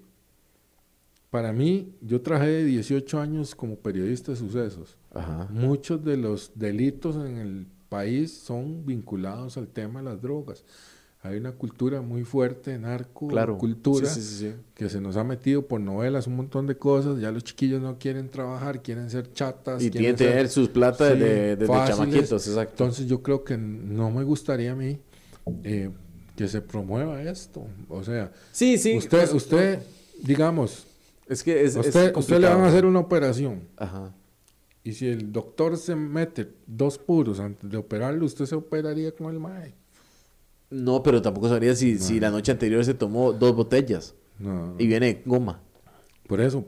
para mí, yo trabajé 18 años como periodista de sucesos. Ajá. Muchos de los delitos en el país son vinculados al tema de las drogas. Hay una cultura muy fuerte, narco, Claro. cultura, Sí, sí, sí, sí. que se nos ha metido por novelas, un montón de cosas. Ya los chiquillos no quieren trabajar, quieren ser chatas. Y quieren ser- tener sus plata desde fáciles. chamaquitos, exacto. Entonces yo creo que no me gustaría a mí eh, que se promueva esto. O sea, Sí, sí. usted, pues, usted, digamos, Es que es, es usted, usted le van a hacer una operación. Ajá. Y si el doctor se mete dos puros antes de operarlo, usted se operaría con el MAE. No, pero tampoco sabría si, si la noche anterior se tomó dos botellas No, y viene goma. por eso.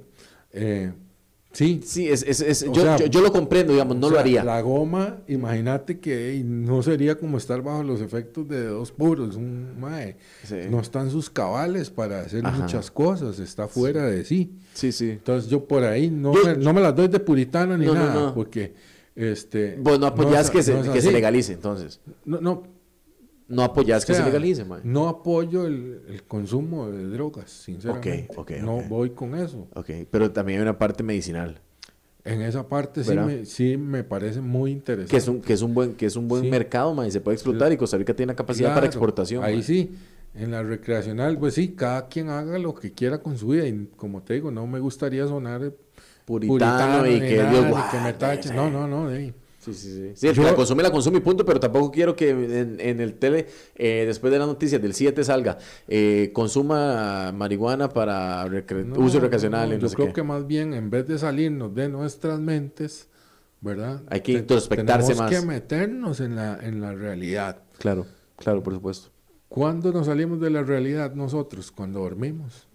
eh, sí. Sí, es, es, es- yo, sea, yo, yo lo comprendo, digamos, no o lo haría. La goma, imagínate que no sería como estar bajo los efectos de dos puros, un MAE. Sí. No están sus cabales para hacer Ajá. muchas cosas, está fuera de sí. Sí, sí. Entonces yo por ahí no, Yo- me, no me las doy de puritano ni nada, porque este... Vos no apoyás que, se, que se legalice, entonces. No, no, No apoyás que O sea, se legalice, man. No apoyo el, el consumo de drogas, sinceramente. ok, no ok. voy con eso. Ok, pero también hay una parte medicinal, En esa parte sí me, sí me parece muy interesante. que es un, que es un buen, que es un buen Sí. mercado, man, y se puede explotar, y Costa Rica tiene la capacidad para Claro, exportación. Ahí sí. En la recreacional, pues sí, cada quien haga lo que quiera con su vida. Y como te digo, no me gustaría sonar Puritano, y ni que nada, Dios guarde, que me tachen. sí. No, no, no. de ahí. Sí, sí, sí. Sí, el que Yo- la consume, la consume y punto, pero tampoco quiero que en, en el tele, eh, después de las noticias del 7 salga, eh, consuma marihuana para recre- No, uso recreacional no, no yo creo qué. que más bien, en vez de salirnos de nuestras mentes, ¿verdad? Hay que Te- introspectarse tenemos más. que meternos en la, en la realidad. Claro, claro, por supuesto. ¿Cuándo nos salimos de la realidad nosotros? Cuando dormimos.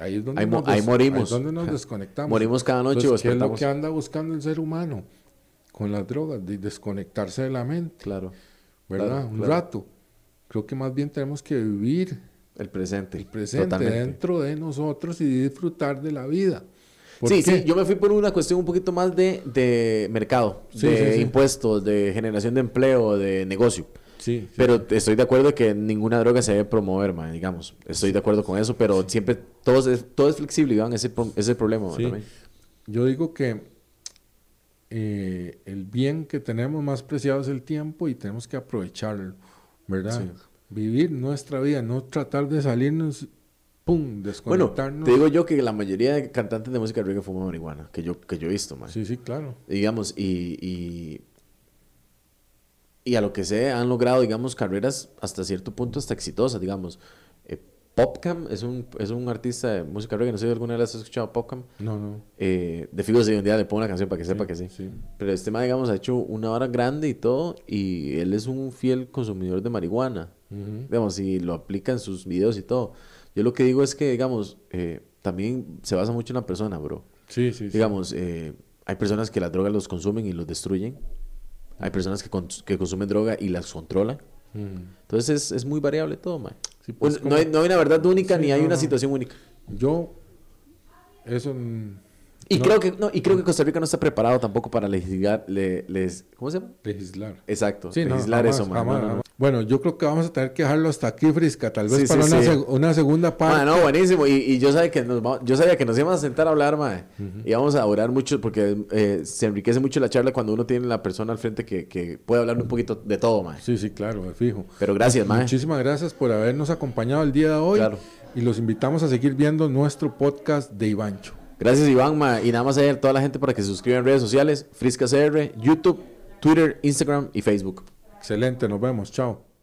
Ahí es donde, Ahí nos, ahí morimos. ahí es donde nos desconectamos. Morimos cada noche Entonces, o ¿Qué es lo que anda buscando el ser humano con las drogas? De desconectarse de la mente, Claro, ¿verdad? Claro, Un claro. rato. Creo que más bien tenemos que vivir el presente. el presente totalmente. dentro de nosotros y disfrutar de la vida. ¿Por Sí, qué? sí, yo me fui por una cuestión un poquito más de, de mercado, Sí, de sí, sí. impuestos, de generación de empleo, de negocio. Sí. Pero estoy de acuerdo que ninguna droga se debe promover, man, digamos. Estoy de acuerdo con eso, pero siempre todo es, todo es flexible, Iván. Ese, ese es el problema. Yo digo que eh, el bien que tenemos más preciado es el tiempo y tenemos que aprovecharlo, ¿verdad? Sí. Vivir nuestra vida, no tratar de salirnos, pum, Bueno, desconectarnos. te digo yo que la mayoría de cantantes de música reggae fuman marihuana, que yo, que yo he visto, man. Sí, sí, claro. digamos, y, y, y a lo que sé, han logrado, digamos, carreras hasta cierto punto hasta exitosas, digamos. Popcam es un, es un artista de música reggae, no sé si alguna vez has escuchado Popcam. No, no. Eh, de Figos de un día le pongo una canción para que sepa Sí, que sí. sí. Pero este man, digamos, ha hecho una hora grande y todo, y él es un fiel consumidor de marihuana. Digamos, y lo aplica en sus videos y todo. Yo lo que digo es que, digamos, eh, también se basa mucho en la persona, bro. Sí, sí, sí. Digamos, eh, hay personas que las drogas los consumen y los destruyen. Hay personas que, cons- que consumen droga y las controlan. Ujú. Entonces es, es muy variable todo. Sí, pues, Pues, no, hay, no hay una verdad única Sí, ni hay no, una situación única. Yo, eso... Y, no, creo que, no, y creo que Costa Rica no está preparado tampoco para legislar. le- les, ¿Cómo se llama? Legislar. Exacto, Sí, legislar jamás, eso, man. jamás, jamás. Bueno, yo creo que vamos a tener que dejarlo hasta aquí, Frisca. Tal vez Sí, para sí, una, seg- una segunda parte. Ah, no, buenísimo. Y, y yo, sabía que nos va- yo sabía que nos íbamos a sentar a hablar, mae. Y vamos a orar mucho porque eh, se enriquece mucho la charla cuando uno tiene la persona al frente que, que puede hablar un poquito de todo, mae. Sí, sí, claro, me fijo. Pero gracias, mae. Muchísimas gracias por habernos acompañado el día de hoy. Claro. Y los invitamos a seguir viendo nuestro podcast de Ivancho. Gracias, Iván. Y nada más a toda la gente para que se suscriban en redes sociales. Frisca CR, YouTube, Twitter, Instagram y Facebook. Excelente, nos vemos. Chao.